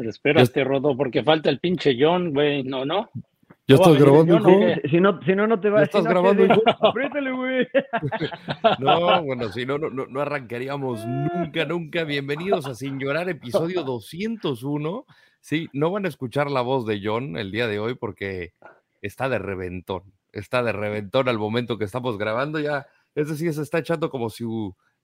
Pero espérate, Rodo, porque falta el pinche John, güey. No, no. Yo estoy grabando, hijo. Si no, si no, no te vas. ¿Estás grabando, hijo? Apriétale, güey. No, bueno, si no, no, no arrancaríamos nunca, nunca. Bienvenidos a Sin Llorar, episodio 201. Sí, no van a escuchar la voz de John el día de hoy porque está de reventón. Está de reventón al momento que estamos grabando. Ya, es decir, se está echando como si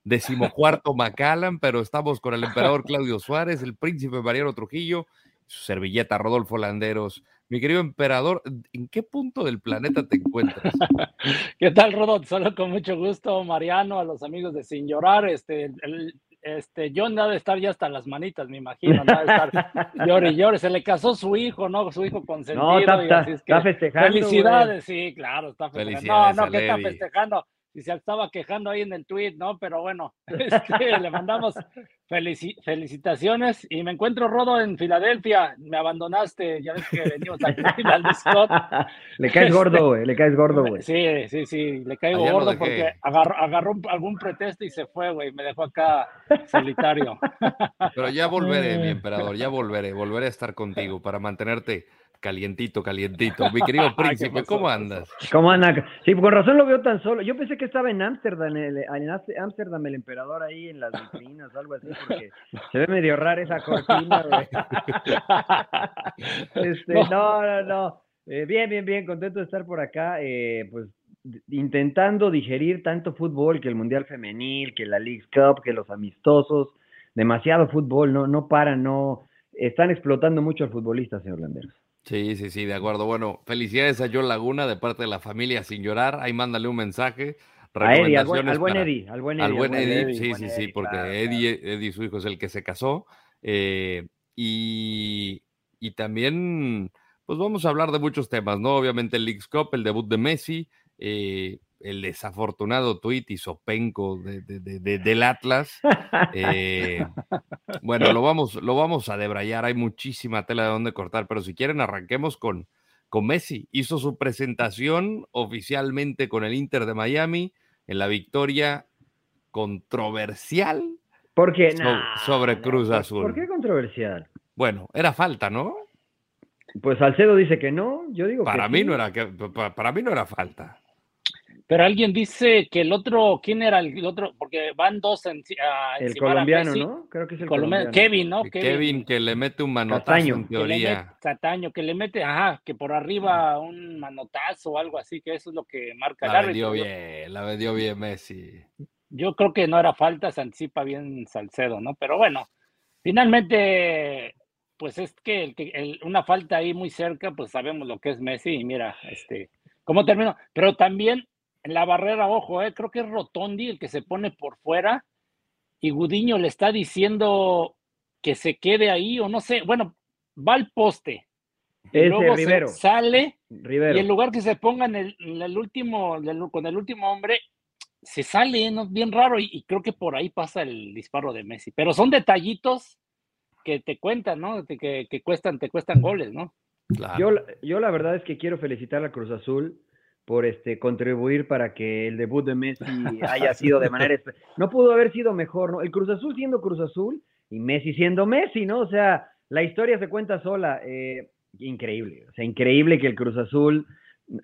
decimocuarto Macallan, pero estamos con el emperador Claudio Suárez, el príncipe Mariano Trujillo, su servilleta Rodolfo Landeros. Mi querido emperador, ¿en qué punto del planeta te encuentras? ¿Qué tal, Rodolfo? Solo con mucho gusto, Mariano, a los amigos de Sin Llorar. Este, el, este, John debe estar ya hasta las manitas, me imagino, debe estar llore y llore. Se le casó su hijo, ¿no? Su hijo consentido. No, está, está, festejando. Felicidades, sí, claro, está festejando. No, no, que está festejando y se estaba quejando ahí en el tweet, ¿no? Pero bueno, este, le mandamos felicitaciones y me encuentro Rodo en Filadelfia. Me abandonaste, ya ves que venimos aquí al Scott. Le caes gordo, güey, le caes gordo, güey. Sí, sí, sí, le caigo gordo porque agarró, agarró, algún pretexto y se fue, güey. Me dejó acá solitario. Pero ya volveré, mi emperador, ya volveré, volveré a estar contigo para mantenerte Calientito, calientito. Mi querido príncipe, ¿cómo andas? ¿Cómo anda? Sí, con razón lo veo tan solo. Yo pensé que estaba en Ámsterdam, en Ámsterdam el emperador ahí en las vitrinas o algo así, porque se ve medio rara esa cortina, Este, no, no, no. Eh, bien, bien, bien, contento de estar por acá. Eh, pues intentando digerir tanto fútbol, que el Mundial Femenil, que la League Cup, que los amistosos, demasiado fútbol, no, no paran, no, están explotando mucho al futbolista, señor Landeros. Sí, sí, sí, de acuerdo. Bueno, felicidades a John Laguna de parte de la familia Sin Llorar. Ahí mándale un mensaje. A Eddie, al, buen, Eddie, al buen Eddie. Al buen Eddie, sí, sí, sí, porque Eddie, Eddie, su hijo, es el que se casó. Eh, y, y también, pues vamos a hablar de muchos temas, ¿no? Obviamente el Leagues Cup, el debut de Messi, eh, el desafortunado tuit y sopenco de, del Atlas. Eh, bueno, lo vamos, lo vamos a debrayar, hay muchísima tela de donde cortar, pero si quieren arranquemos con, con Messi. Hizo su presentación oficialmente con el Inter de Miami en la victoria controversial porque sobre Cruz Azul. ¿Por qué controversial? Bueno, era falta, ¿no? Pues Salcedo dice que no, yo digo para que mí no era que para mí no era falta. Pero alguien dice que el otro, ¿quién era el otro? Porque van dos en, El colombiano, ¿no? Creo que es el colombiano. Kevin, ¿no? Kevin, que le mete un manotazo en teoría. Que Cataño, que le mete, ajá, que por arriba un manotazo o algo así, que eso es lo que marca la el vendió bien, la vendió bien Messi. Yo creo que no era falta, se anticipa bien Salcedo, ¿no? Pero bueno, finalmente, pues es que, el, una falta ahí muy cerca, pues sabemos lo que es Messi y mira, este, cómo terminó. Pero también en la barrera, ojo, eh, creo que es Rotondi el que se pone por fuera y Gudiño le está diciendo que se quede ahí o no sé, bueno, va al poste. Y luego sale y en lugar que se ponga en el, último, con el último hombre, se sale, ¿no? bien raro, y, creo que por ahí pasa el disparo de Messi. Pero son detallitos que te cuentan, ¿no? Que, que cuestan, te cuestan goles, ¿no? Yo, yo la verdad es que quiero felicitar a Cruz Azul por este contribuir para que el debut de Messi haya sido de manera no pudo haber sido mejor, ¿no? El Cruz Azul siendo Cruz Azul y Messi siendo Messi, ¿no? O sea, la historia se cuenta sola, eh, increíble, o sea, increíble que el Cruz Azul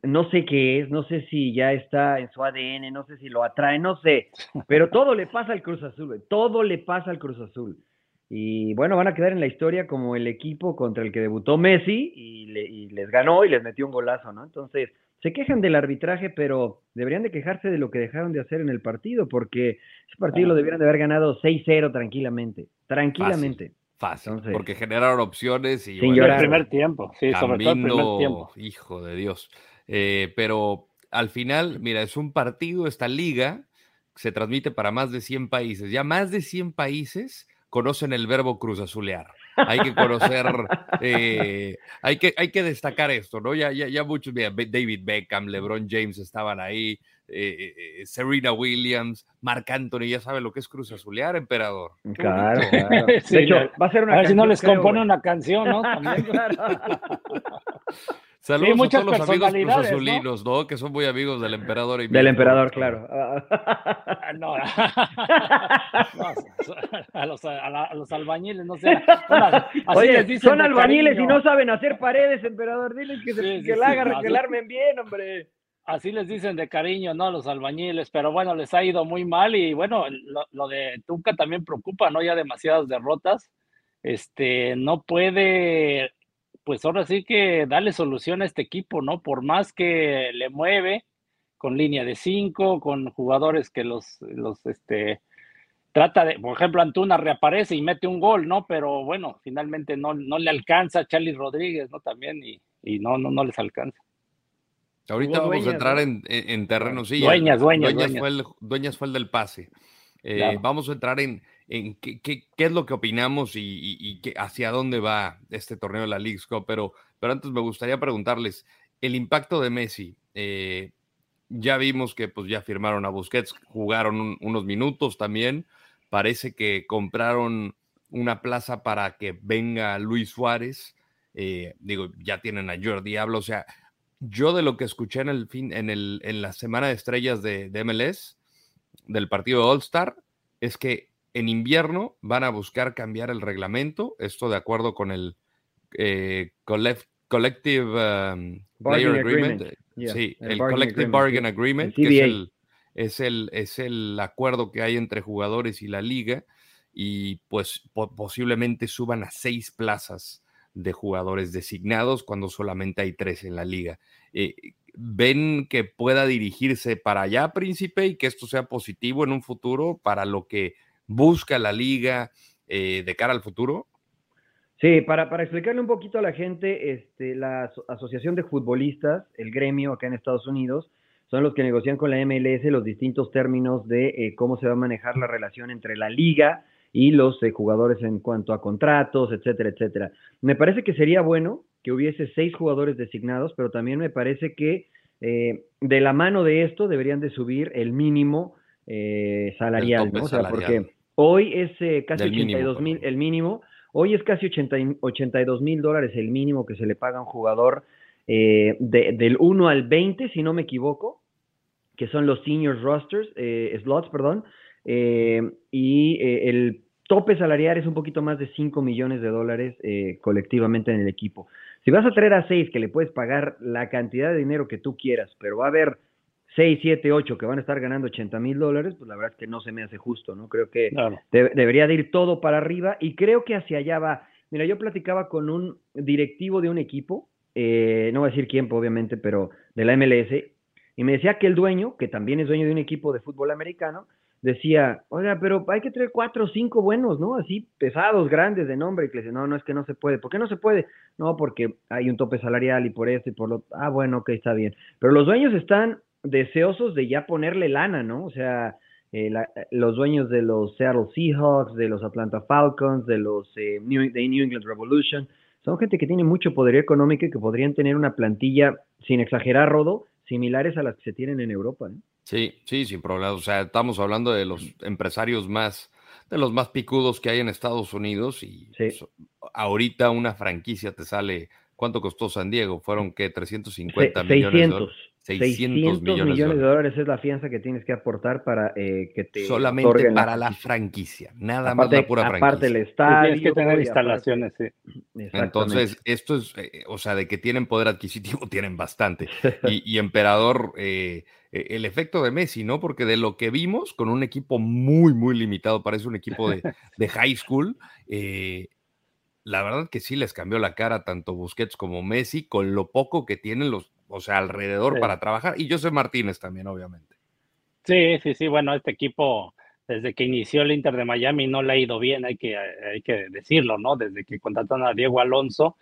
no sé qué es, no sé si ya está en su ADN, no sé si lo atrae, no sé, pero todo le pasa al Cruz Azul, todo le pasa al Cruz Azul. Y bueno, van a quedar en la historia como el equipo contra el que debutó Messi y, y les ganó y les metió un golazo, ¿no? Entonces, se quejan del arbitraje, pero deberían de quejarse de lo que dejaron de hacer en el partido, porque ese partido lo debieran de haber ganado 6-0 tranquilamente, tranquilamente. Fácil, porque generaron opciones y... Sin el primer tiempo, sí, sobre todo el primer tiempo. Hijo de Dios. Eh, pero al final, mira, es un partido, esta liga se transmite para más de 100 países. Ya más de 100 países conocen el verbo cruz azulear hay que conocer, eh, hay, que, hay que destacar esto, ¿no? Ya, ya, ya muchos, mira, David Beckham, LeBron James estaban ahí, eh, eh, Serena Williams, Marc Anthony, ya sabe lo que es Cruz Azulear, emperador. Claro, claro. De hecho, va a ser una a ver si no les compone una canción, ¿no? También. Saludos a todos los amigos Cruz Azulinos, ¿no? Que son muy amigos del emperador. Y del emperador, claro. no, a, los, a, los, albañiles, no sé. Oye, son albañiles y no saben hacer paredes, emperador. Diles que, se, que, la hagan, que la armen bien, hombre. Así les dicen de cariño, ¿no? Los albañiles, pero bueno, les ha ido muy mal y bueno, lo, lo de Tuca también preocupa, ¿no? Ya demasiadas derrotas. Este, no puede pues ahora sí que darle solución a este equipo, ¿no? Por más que le mueve con línea de cinco, con jugadores que los, los, este, trata de, por ejemplo, Antuna reaparece y mete un gol, ¿no? Pero bueno, finalmente no, no le alcanza a Charlie Rodríguez, ¿no? También y, y no, no, no les alcanza. Ahorita vamos a entrar en, en, terreno, sí. Dueñas, dueñas, dueñas. Fue el, dueñas fue el del pase. Eh, vamos a entrar en, en qué, qué, qué, es lo que opinamos y, y, hacia dónde va este torneo de la League Cup, pero, pero antes me gustaría preguntarles el impacto de Messi. Eh, ya vimos que pues ya firmaron a Busquets, jugaron unos minutos también. Parece que compraron una plaza para que venga Luis Suárez. Eh, digo, ya tienen a Jordi Diablo. O sea, yo de lo que escuché en el fin, en, el, en la semana de estrellas de, de MLS, del partido de All Star, es que en invierno van a buscar cambiar el reglamento, esto de acuerdo con el eh, Collective um, Agreement. sí, el, Collective Bargain Agreement, que es el, es el, es, el, acuerdo que hay entre jugadores y la liga, y pues posiblemente suban a seis plazas de jugadores designados cuando solamente hay tres en la liga. Eh, ¿Ven que pueda dirigirse para allá, príncipe, y que esto sea positivo en un futuro para lo que busca la liga eh, de cara al futuro? Sí, para, para, explicarle un poquito a la gente, este, la Asociación de Futbolistas, el gremio acá en Estados Unidos, son los que negocian con la MLS los distintos términos de eh, cómo se va a manejar la relación entre la liga y los eh, jugadores en cuanto a contratos, etcétera, etcétera. Me parece que sería bueno que hubiese seis jugadores designados, pero también me parece que de la mano de esto deberían de subir el mínimo eh, salarial, ¿no? O sea, porque hoy es eh, casi 82 mil el mínimo, hoy es casi 80, 82 mil dólares el mínimo que se le paga a un jugador eh, del 1 al 20, si no me equivoco, que son los senior rosters, slots, perdón, y el tope salarial es un poquito más de 5 millones de dólares colectivamente en el equipo. Si vas a traer a 6 que le puedes pagar la cantidad de dinero que tú quieras, pero va a haber 6, 7, 8 que van a estar ganando 80 mil dólares, pues la verdad es que no se me hace justo, ¿no? Creo que debería de ir todo para arriba y creo que hacia allá va. Mira, yo platicaba con un directivo de un equipo, eh, no voy a decir quién, obviamente, pero de la MLS, y me decía que el dueño, que también es dueño de un equipo de fútbol americano, decía, oiga, pero hay que traer cuatro o cinco buenos, ¿no? Así pesados, grandes, de nombre, y que le dice, no, no es que no se puede. ¿Por qué no se puede? No, porque hay un tope salarial y por esto y por lo... Ah, bueno, ok, está bien. Pero los dueños están deseosos de ya ponerle lana, ¿no? O sea, eh, los dueños de los Seattle Seahawks, de los Atlanta Falcons, de los eh, New, de New England Revolution, son gente que tiene mucho poder económico y que podrían tener una plantilla, sin exagerar, Rodo, similares a las que se tienen en Europa. ¿no? Sí, sí, sin problema. O sea, estamos hablando de los empresarios más, de los más picudos que hay en Estados Unidos y ahorita una franquicia te sale, ¿cuánto costó San Diego? Fueron que 350 millones de dólares. 600, millones, de, dólares. es la fianza que tienes que aportar para eh, que te solamente para la franquicia, nada más la pura franquicia. Aparte el estadio, tienes que tener instalaciones, sí. Entonces, esto es, eh, o sea, de que tienen poder adquisitivo, tienen bastante. Y, Emperador, eh, el efecto de Messi, ¿no? Porque de lo que vimos, con un equipo muy, muy limitado, parece un equipo de, de high school, la verdad que sí les cambió la cara tanto Busquets como Messi, con lo poco que tienen los o sea, alrededor para trabajar. Y José Martínez también, obviamente. Sí, sí, sí, bueno, este equipo, desde que inició el Inter de Miami, no le ha ido bien, hay que, hay que decirlo, ¿no? Desde que contrataron a Diego Alonso,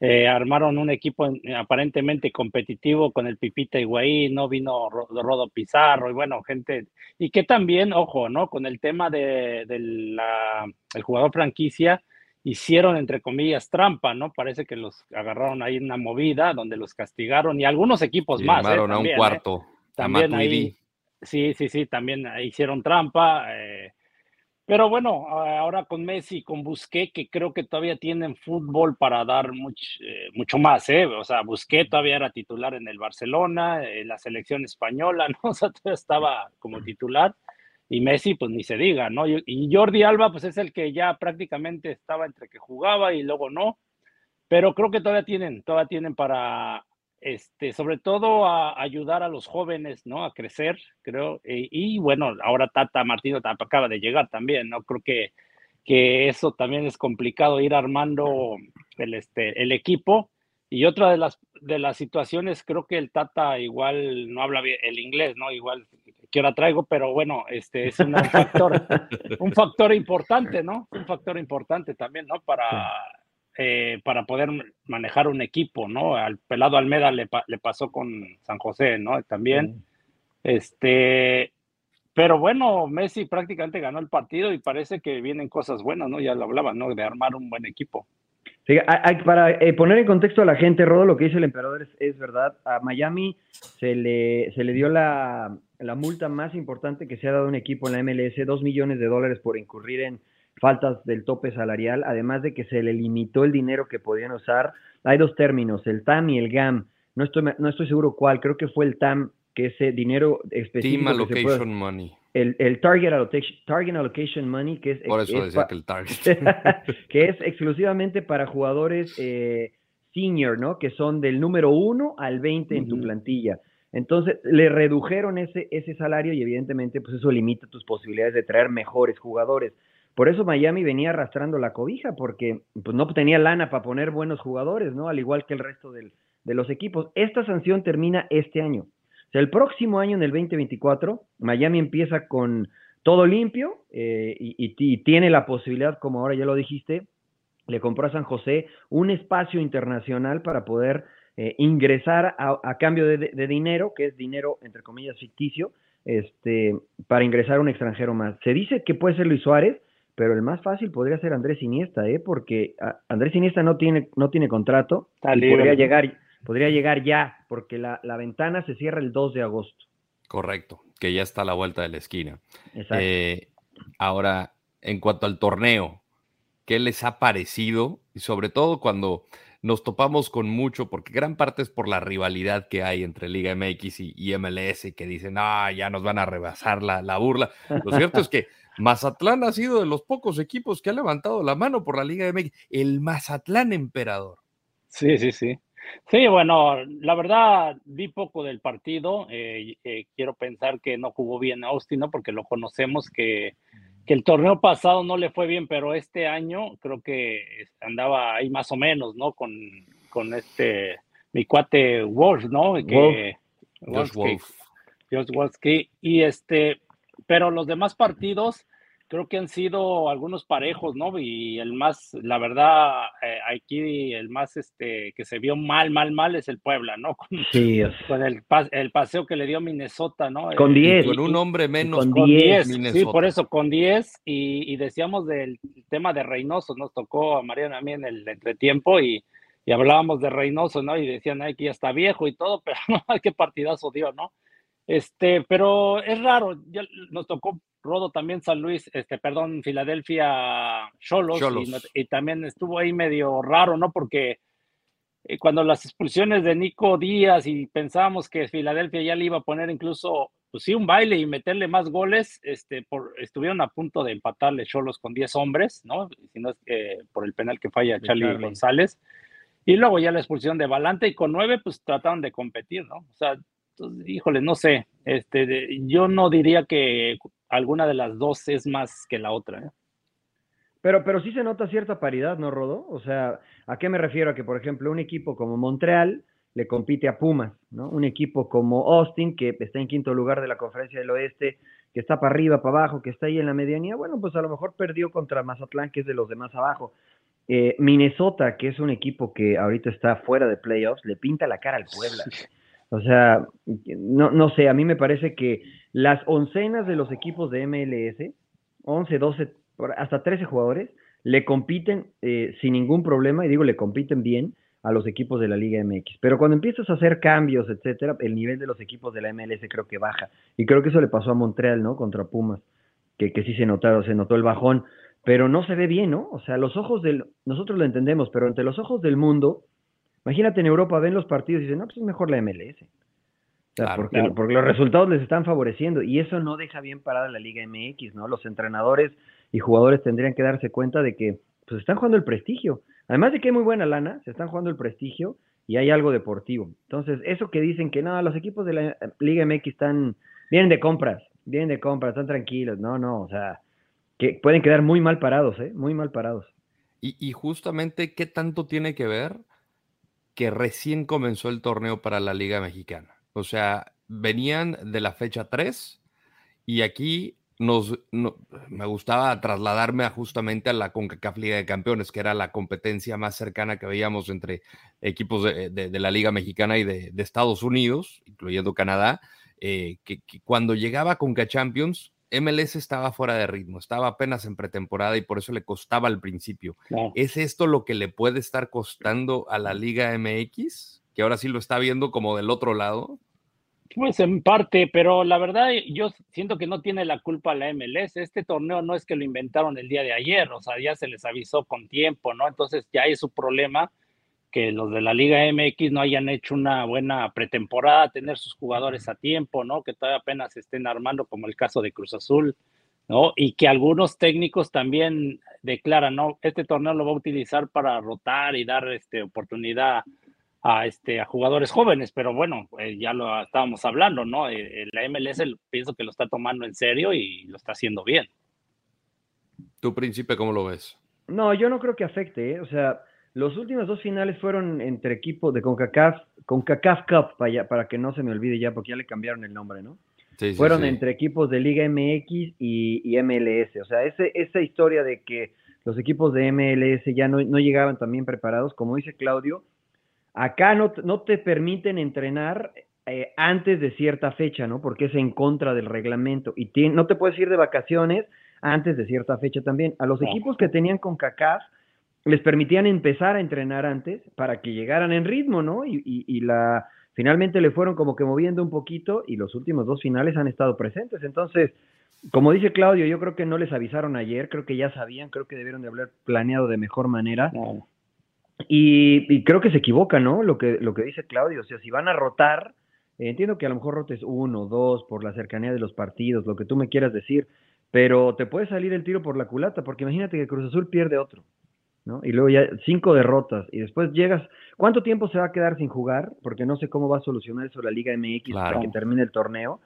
eh, armaron un equipo aparentemente competitivo con el Pipita Higuaín, no vino Rodo Pizarro, y bueno, gente, y que también, ojo, ¿no? Con el tema de, el jugador franquicia, hicieron, entre comillas, trampa, ¿no? Parece que los agarraron ahí en una movida donde los castigaron y algunos equipos más. ¿eh? a un ¿eh? cuarto. También ahí, sí, sí, sí, también hicieron trampa. Eh, Pero bueno, ahora con Messi, con Busqué, que creo que todavía tienen fútbol para dar mucho, eh, mucho más, ¿eh? O sea, Busqué todavía era titular en el Barcelona, en la selección española, ¿no? O sea, todavía estaba como titular. Y Messi, pues ni se diga, ¿no? Y Jordi Alba, pues es el que ya prácticamente estaba entre que jugaba y luego no. Pero creo que todavía tienen, todavía tienen para, este, sobre todo a ayudar a los jóvenes, ¿no? A crecer, creo. Y, bueno, ahora Tata Martino acaba de llegar también, ¿no? Creo que, que eso también es complicado, ir armando el, este, el equipo. Y otra de las, de las situaciones, creo que el Tata igual no habla bien el inglés, ¿no? Igual que ahora traigo, pero bueno, este es un factor, un factor importante, ¿no? Un factor importante también, ¿no? Para eh, para poder manejar un equipo, ¿no? Al pelado Almeda le, pasó con San José, ¿no? También. Este, pero bueno, Messi prácticamente ganó el partido y parece que vienen cosas buenas, ¿no? Ya lo hablaba, ¿no? De armar un buen equipo. Para eh, poner en contexto a la gente, Rodo, lo que dice el emperador es, verdad. A Miami se le, se le dio la, la multa más importante que se ha dado a un equipo en la MLS, dos millones de dólares por incurrir en faltas del tope salarial, además de que se le limitó el dinero que podían usar. Hay dos términos, el TAM y el GAM. No estoy, no estoy seguro cuál, creo que fue el TAM, que ese dinero específico. Team Allocation Money. El, el target, allocation, target Allocation Money, que es. Por eso decía que el Target. que es exclusivamente para jugadores eh, senior, ¿no? Que son del número 1 al 20 en tu plantilla. Entonces, le redujeron ese, ese salario y evidentemente, pues eso limita tus posibilidades de traer mejores jugadores. Por eso Miami venía arrastrando la cobija, porque pues, no tenía lana para poner buenos jugadores, ¿no? Al igual que el resto de los equipos. Esta sanción termina este año. Sea, el próximo año, en el 2024, Miami empieza con todo limpio eh, y, tiene la posibilidad, como ahora ya lo dijiste, le compró a San José un espacio internacional para poder eh, ingresar a, cambio de, de, dinero, que es dinero, entre comillas, ficticio, este, para ingresar a un extranjero más. Se dice que puede ser Luis Suárez, pero el más fácil podría ser Andrés Iniesta, ¿eh? porque ah, Andrés Iniesta no tiene, no tiene contrato y podría llegar, podría llegar ya, porque la, ventana se cierra el 2 de agosto. Correcto, que ya está a la vuelta de la esquina. Eh, ahora, en cuanto al torneo, ¿qué les ha parecido? Y sobre todo cuando nos topamos con mucho, porque gran parte es por la rivalidad que hay entre Liga MX y, MLS, que dicen, ah, ya nos van a rebasar la, la burla. Lo cierto es que Mazatlán ha sido de los pocos equipos que ha levantado la mano por la Liga MX. El Mazatlán emperador. Sí, sí, sí. Sí, bueno, la verdad vi poco del partido. Eh, eh, quiero pensar que no jugó bien Austin, ¿no? Porque lo conocemos que, que, el torneo pasado no le fue bien, pero este año creo que andaba ahí más o menos, ¿no? Con, con este, mi cuate Wolf, ¿no? Que, Wolf. Wolf. Wolf. y este, pero los demás partidos creo que han sido algunos parejos, ¿no? Y el más, la verdad, eh, aquí el más este que se vio mal, mal, mal es el Puebla, ¿no? Con, sí, con el, el, paseo que le dio Minnesota, ¿no? Con 10. Eh, con un hombre menos. Con 10. Sí, por eso, con 10. Y, decíamos del tema de Reynoso, nos tocó a Mariana a mí en el entretiempo y, y hablábamos de Reynoso, ¿no? Y decían, ay, que ya está viejo y todo, pero no, qué partidazo dio, ¿no? Este, pero es raro, ya nos tocó Rodo también San Luis, este, perdón, Filadelfia Cholos, y, también estuvo ahí medio raro, ¿no? Porque eh, cuando las expulsiones de Nico Díaz y pensábamos que Filadelfia ya le iba a poner incluso, pues sí, un baile y meterle más goles, este, por, estuvieron a punto de empatarle Cholos con 10 hombres, ¿no? Si no es que por el penal que falla Charlie, González. Y luego ya la expulsión de Valante y con 9 pues trataron de competir, ¿no? O sea, híjole, no sé, este, yo no diría que alguna de las dos es más que la otra. ¿eh? Pero, pero sí se nota cierta paridad, ¿no, Rodo? O sea, ¿a qué me refiero? A que, por ejemplo, un equipo como Montreal le compite a Pumas, ¿no? Un equipo como Austin, que está en quinto lugar de la conferencia del oeste, que está para arriba, para abajo, que está ahí en la medianía, bueno, pues a lo mejor perdió contra Mazatlán, que es de los demás abajo. Eh, Minnesota, que es un equipo que ahorita está fuera de playoffs, le pinta la cara al Puebla. O sea, no, no sé, a mí me parece que las oncenas de los equipos de MLS, 11, 12, hasta 13 jugadores, le compiten eh, sin ningún problema, y digo, le compiten bien a los equipos de la Liga MX. Pero cuando empiezas a hacer cambios, etcétera, el nivel de los equipos de la MLS creo que baja. Y creo que eso le pasó a Montreal, ¿no? Contra Pumas. que, que sí se notaron, se notó el bajón, pero no se ve bien, ¿no? O sea, los ojos del, nosotros lo entendemos, pero ante los ojos del mundo, imagínate en Europa, ven los partidos y dicen, no, pues es mejor la MLS. O sea, porque, porque, los resultados les están favoreciendo y eso no deja bien parada la Liga MX, ¿no? Los entrenadores y jugadores tendrían que darse cuenta de que pues están jugando el prestigio. Además de que hay muy buena lana, se están jugando el prestigio y hay algo deportivo. Entonces, eso que dicen que no, los equipos de la Liga MX están, vienen de compras, vienen de compras, están tranquilos. No, no, o sea, que pueden quedar muy mal parados, ¿eh? Muy mal parados. Y, y justamente, ¿qué tanto tiene que ver que recién comenzó el torneo para la Liga Mexicana? O sea, venían de la fecha 3 y aquí nos, me gustaba trasladarme justamente a la CONCACAF Liga de Campeones, que era la competencia más cercana que veíamos entre equipos de, la Liga Mexicana y de, Estados Unidos, incluyendo Canadá, eh, que, cuando llegaba CONCA Champions, MLS estaba fuera de ritmo, estaba apenas en pretemporada y por eso le costaba al principio. ¿Es esto lo que le puede estar costando a la Liga MX? Que ahora sí lo está viendo como del otro lado. Pues en parte, pero la verdad yo siento que no tiene la culpa la MLS. Este torneo no es que lo inventaron el día de ayer, o sea, ya se les avisó con tiempo, ¿no? Entonces ya es su problema que los de la Liga MX no hayan hecho una buena pretemporada, tener sus jugadores a tiempo, ¿no? Que todavía apenas estén armando, como el caso de Cruz Azul, ¿no? Y que algunos técnicos también declaran, ¿no? Este torneo lo va a utilizar para rotar y dar este, oportunidad a, este, a jugadores jóvenes, pero bueno, eh, ya lo estábamos hablando, ¿no? Eh, la MLS pienso que lo está tomando en serio y lo está haciendo bien. ¿Tu príncipe cómo lo ves? No, yo no creo que afecte, ¿eh? o sea, los últimos dos finales fueron entre equipos de CONCACAF, CONCACAF Cup, para, para que no se me olvide ya, porque ya le cambiaron el nombre, ¿no? Sí, fueron entre equipos de Liga MX y, MLS, o sea, ese, esa historia de que los equipos de MLS ya no, no llegaban también preparados, como dice Claudio, Acá no, no te permiten entrenar eh, antes de cierta fecha, ¿no? Porque es en contra del reglamento. Y no te puedes ir de vacaciones antes de cierta fecha también. A los equipos que tenían con CACAF les permitían empezar a entrenar antes para que llegaran en ritmo, ¿no? Y, y, la finalmente le fueron como que moviendo un poquito y los últimos dos finales han estado presentes. Entonces, como dice Claudio, yo creo que no les avisaron ayer, creo que ya sabían, creo que debieron de haber planeado de mejor manera. Y, creo que se equivoca, ¿no? Lo que, lo que dice Claudio, o sea, si van a rotar, eh, entiendo que a lo mejor rotes uno, dos, por la cercanía de los partidos, lo que tú me quieras decir, pero te puede salir el tiro por la culata, porque imagínate que Cruz Azul pierde otro, ¿no? Y luego ya cinco derrotas, y después llegas, ¿cuánto tiempo se va a quedar sin jugar? Porque no sé cómo va a solucionar eso la Liga MX para que termine el torneo,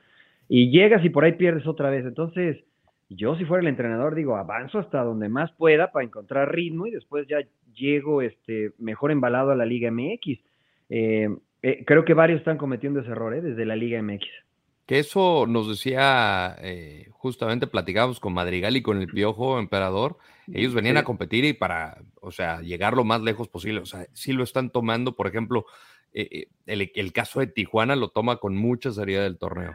y llegas y por ahí pierdes otra vez, entonces yo si fuera el entrenador digo, avanzo hasta donde más pueda para encontrar ritmo y después ya llego este, mejor embalado a la Liga MX. Eh, eh, creo que varios están cometiendo ese error ¿eh? desde la Liga MX. Que eso nos decía, justamente platicábamos con Madrigal y con el Piojo Emperador, ellos venían a competir y para, o sea, llegar lo más lejos posible, o sea, sí lo están tomando, por ejemplo, el, el, caso de Tijuana lo toma con mucha seriedad del torneo.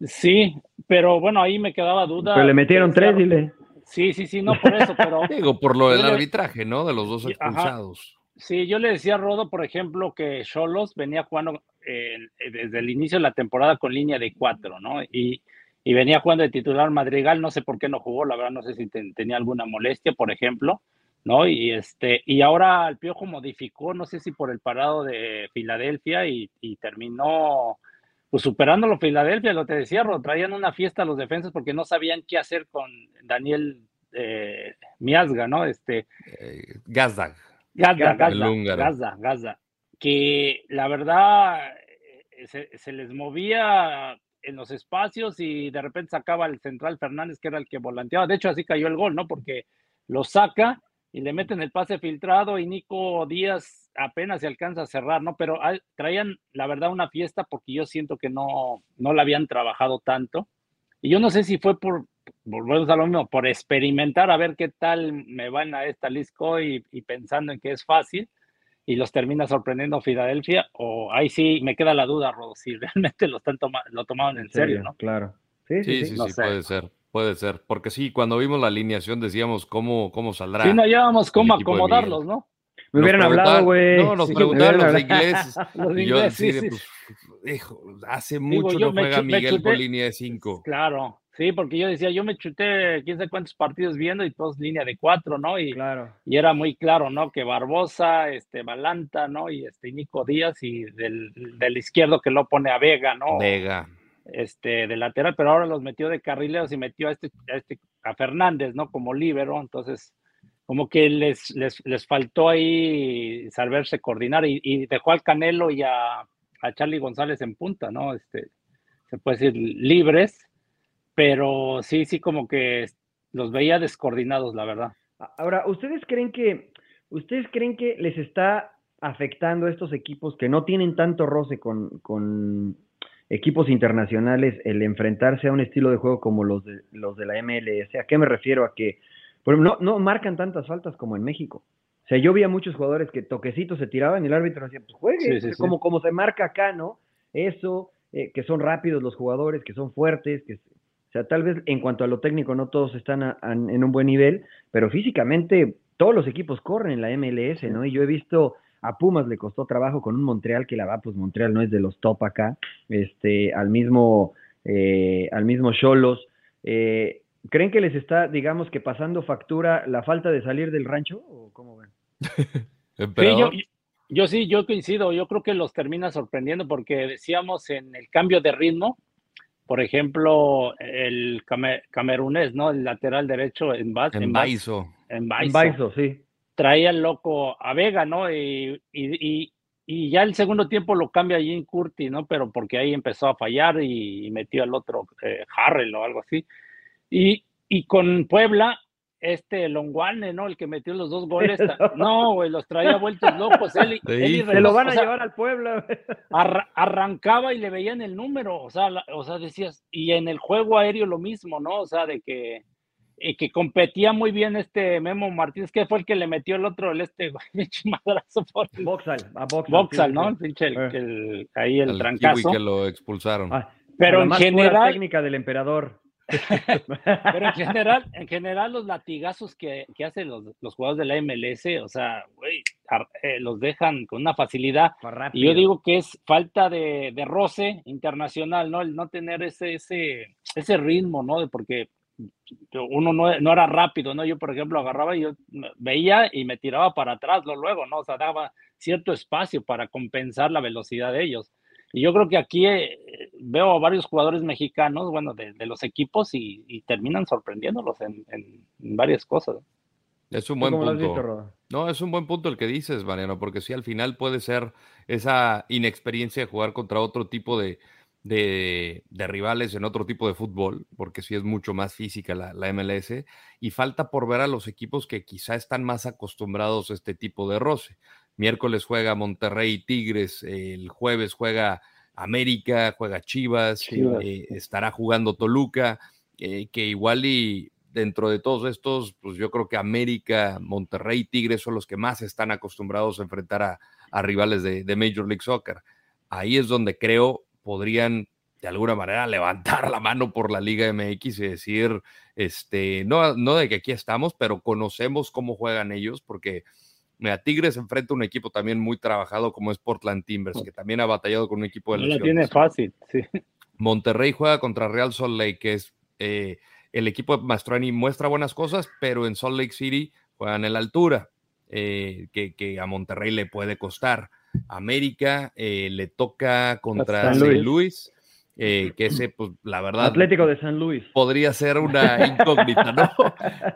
Sí, pero bueno, ahí me quedaba duda. Pero le metieron tres, dile. Sí, sí, sí, no por eso, pero. Digo, por lo del arbitraje, ¿no? De los dos expulsados. Sí, yo le decía a Rodo, por ejemplo, que Cholos venía jugando eh, desde el inicio de la temporada con línea de cuatro, ¿no? Y, y, venía jugando de titular Madrigal, no sé por qué no jugó, la verdad, no sé si tenía alguna molestia, por ejemplo, ¿no? Y este, y ahora el Piojo modificó, no sé si por el parado de Filadelfia y, y terminó pues superándolo Filadelfia, lo te decía, traían una fiesta a los defensas porque no sabían qué hacer con Daniel eh, Miasga, ¿no? Este, eh, Gazda. Gazda, Gazda, Gazda, que la verdad eh, se, les movía en los espacios y de repente sacaba el central Fernández, que era el que volanteaba. De hecho, así cayó el gol, ¿no? Porque lo saca y le meten el pase filtrado y Nico Díaz apenas se alcanza a cerrar, ¿no? Pero traían, la verdad, una fiesta porque yo siento que no, no la habían trabajado tanto. Y yo no sé si fue por, volvemos a lo mismo, por experimentar a ver qué tal me van a esta Lisco y pensando en que es fácil y los termina sorprendiendo Filadelfia, o ahí sí me queda la duda, Rodo, si realmente lo, están lo tomaron en, serio, ¿no? Claro. Sí, sí, sí, sí puede ser. Puede ser, porque sí, cuando vimos la alineación decíamos cómo, cómo saldrá. Sí, no llevábamos cómo acomodarlos, ¿no? Me hubieran hablado, güey. No, nos preguntaron los ingleses. los y yo sí, pues, hijo, hace mucho no juega Miguel por línea de cinco. Claro, Sí, porque yo decía, yo me chuté quién sabe cuántos partidos viendo y todos línea de cuatro, ¿no? Y, claro. y era muy claro, ¿no? Que Barbosa, este, Balanta, ¿no? Y este Nico Díaz y del, del izquierdo que lo pone a Vega, ¿no? Vega. Este, de lateral, pero ahora los metió de carrileros y metió a este, a este, a Fernández, ¿no? Como líbero, entonces como que les, les, les faltó ahí saberse coordinar y, y, dejó al Canelo y a, a Charlie González en punta, ¿no? Este, se puede decir libres pero sí, sí, como que los veía descoordinados, la verdad. Ahora, ¿ustedes creen que, ustedes creen que les está afectando a estos equipos que no tienen tanto roce con, con equipos internacionales el enfrentarse a un estilo de juego como los de, los de la MLS? ¿A qué me refiero? A que por no, no marcan tantas faltas como en México. O sea, yo vi a muchos jugadores que toquecitos se tiraban y el árbitro decía, pues juegue, sí, sí, como, como se marca acá, ¿no? Eso, eh, que son rápidos los jugadores, que son fuertes, que o sea, tal vez en cuanto a lo técnico no todos están a, a, en un buen nivel, pero físicamente todos los equipos corren en la MLS, ¿no? Y yo he visto a Pumas le costó trabajo con un Montreal que la va, pues Montreal no es de los top acá, este, al mismo, eh, al mismo Cholos. Eh, ¿Creen que les está, digamos, que pasando factura la falta de salir del rancho o cómo ven? sí, yo, yo sí, yo coincido. Yo creo que los termina sorprendiendo porque decíamos en el cambio de ritmo, por ejemplo, el camer camerunés, ¿no? El lateral derecho en, Ba en, en Baizo. En Baizo, sí. Traía el loco a Vega, ¿no? Y, y, y, y, ya el segundo tiempo lo cambia Jim Curti, ¿no? Pero porque ahí empezó a fallar y, metió al otro eh, Harrell o algo así. Y, y con Puebla, este Longuane, ¿no? El que metió los dos goles. No, güey, los traía vueltos locos. Él, sí, él se lo van a o sea, llevar al pueblo. Ar arrancaba y le veían el número, o sea, la, o sea, decías, y en el juego aéreo lo mismo, ¿no? O sea, de que, y que competía muy bien este Memo Martínez, que fue el que le metió el otro, el este madrazo por el... Boxal, a Boxal. Boxal, ¿no? El pinche, el, Eh. el, ahí el, trancazo. que lo expulsaron. Ah, pero en general técnica del emperador. Pero en general, en general los latigazos que, que hacen los, los, jugadores de la MLS, o sea, güey, eh, los dejan con una facilidad. Y yo digo que es falta de, de, roce internacional, ¿no? El no tener ese, ese, ese ritmo, ¿no? Porque uno no, no, era rápido, ¿no? Yo, por ejemplo, agarraba y yo veía y me tiraba para atrás lo luego, ¿no? O sea, daba cierto espacio para compensar la velocidad de ellos. Y yo creo que aquí eh, veo a varios jugadores mexicanos, bueno, de, de los equipos y, y, terminan sorprendiéndolos en, en, en, varias cosas. Es un buen punto. Visto, no, es un buen punto el que dices, Mariano, porque sí, al final puede ser esa inexperiencia de jugar contra otro tipo de, de, de, rivales en otro tipo de fútbol, porque sí es mucho más física la, la, MLS, y falta por ver a los equipos que quizá están más acostumbrados a este tipo de roce. Miércoles juega Monterrey Tigres, el jueves juega América, juega Chivas, Chivas. Eh, estará jugando Toluca, eh, que igual y dentro de todos estos, pues yo creo que América, Monterrey, Tigres son los que más están acostumbrados a enfrentar a, a rivales de, de, Major League Soccer. Ahí es donde creo podrían de alguna manera levantar la mano por la Liga MX y decir, este, no, no de que aquí estamos, pero conocemos cómo juegan ellos, porque Mira, Tigres enfrenta a un equipo también muy trabajado como es Portland Timbers, que también ha batallado con un equipo de no la tiene fácil, sí. Monterrey juega contra Real Salt Lake, que es eh, el equipo de Mastrani muestra buenas cosas, pero en Salt Lake City juegan en la altura, eh, que, que, a Monterrey le puede costar. América eh, le toca contra San Luis. Luis eh, que ese, pues, la verdad. Atlético de San Luis. Podría ser una incógnita, ¿no?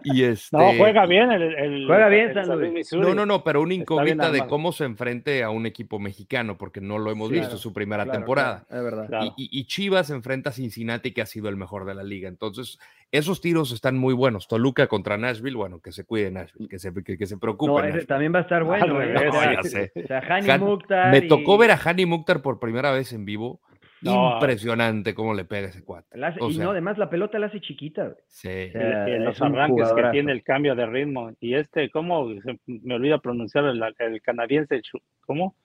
Y este, no, juega bien el. el juega bien San Luis. No, no, no, pero una incógnita de cómo se enfrente a un equipo mexicano, porque no lo hemos claro, visto su primera claro, temporada. Claro, es verdad. Claro. Y, y, Chivas enfrenta a Cincinnati, que ha sido el mejor de la liga. Entonces, esos tiros están muy buenos. Toluca contra Nashville, bueno, que se cuide Nashville, que se, que, que se preocupe. No, ese también va a estar bueno. Ah, ¿eh? no, ya sé. O sea, Hani Mukhtar. Me tocó ver a Hani Mukhtar por primera vez en vivo no, Impresionante cómo le pega ese cuate. Hace, o sea, y no, además la pelota la hace chiquita. Sí. Los arranques que tiene el cambio de ritmo. Y este, ¿cómo? Se, me olvida pronunciar el, el canadiense, ¿cómo?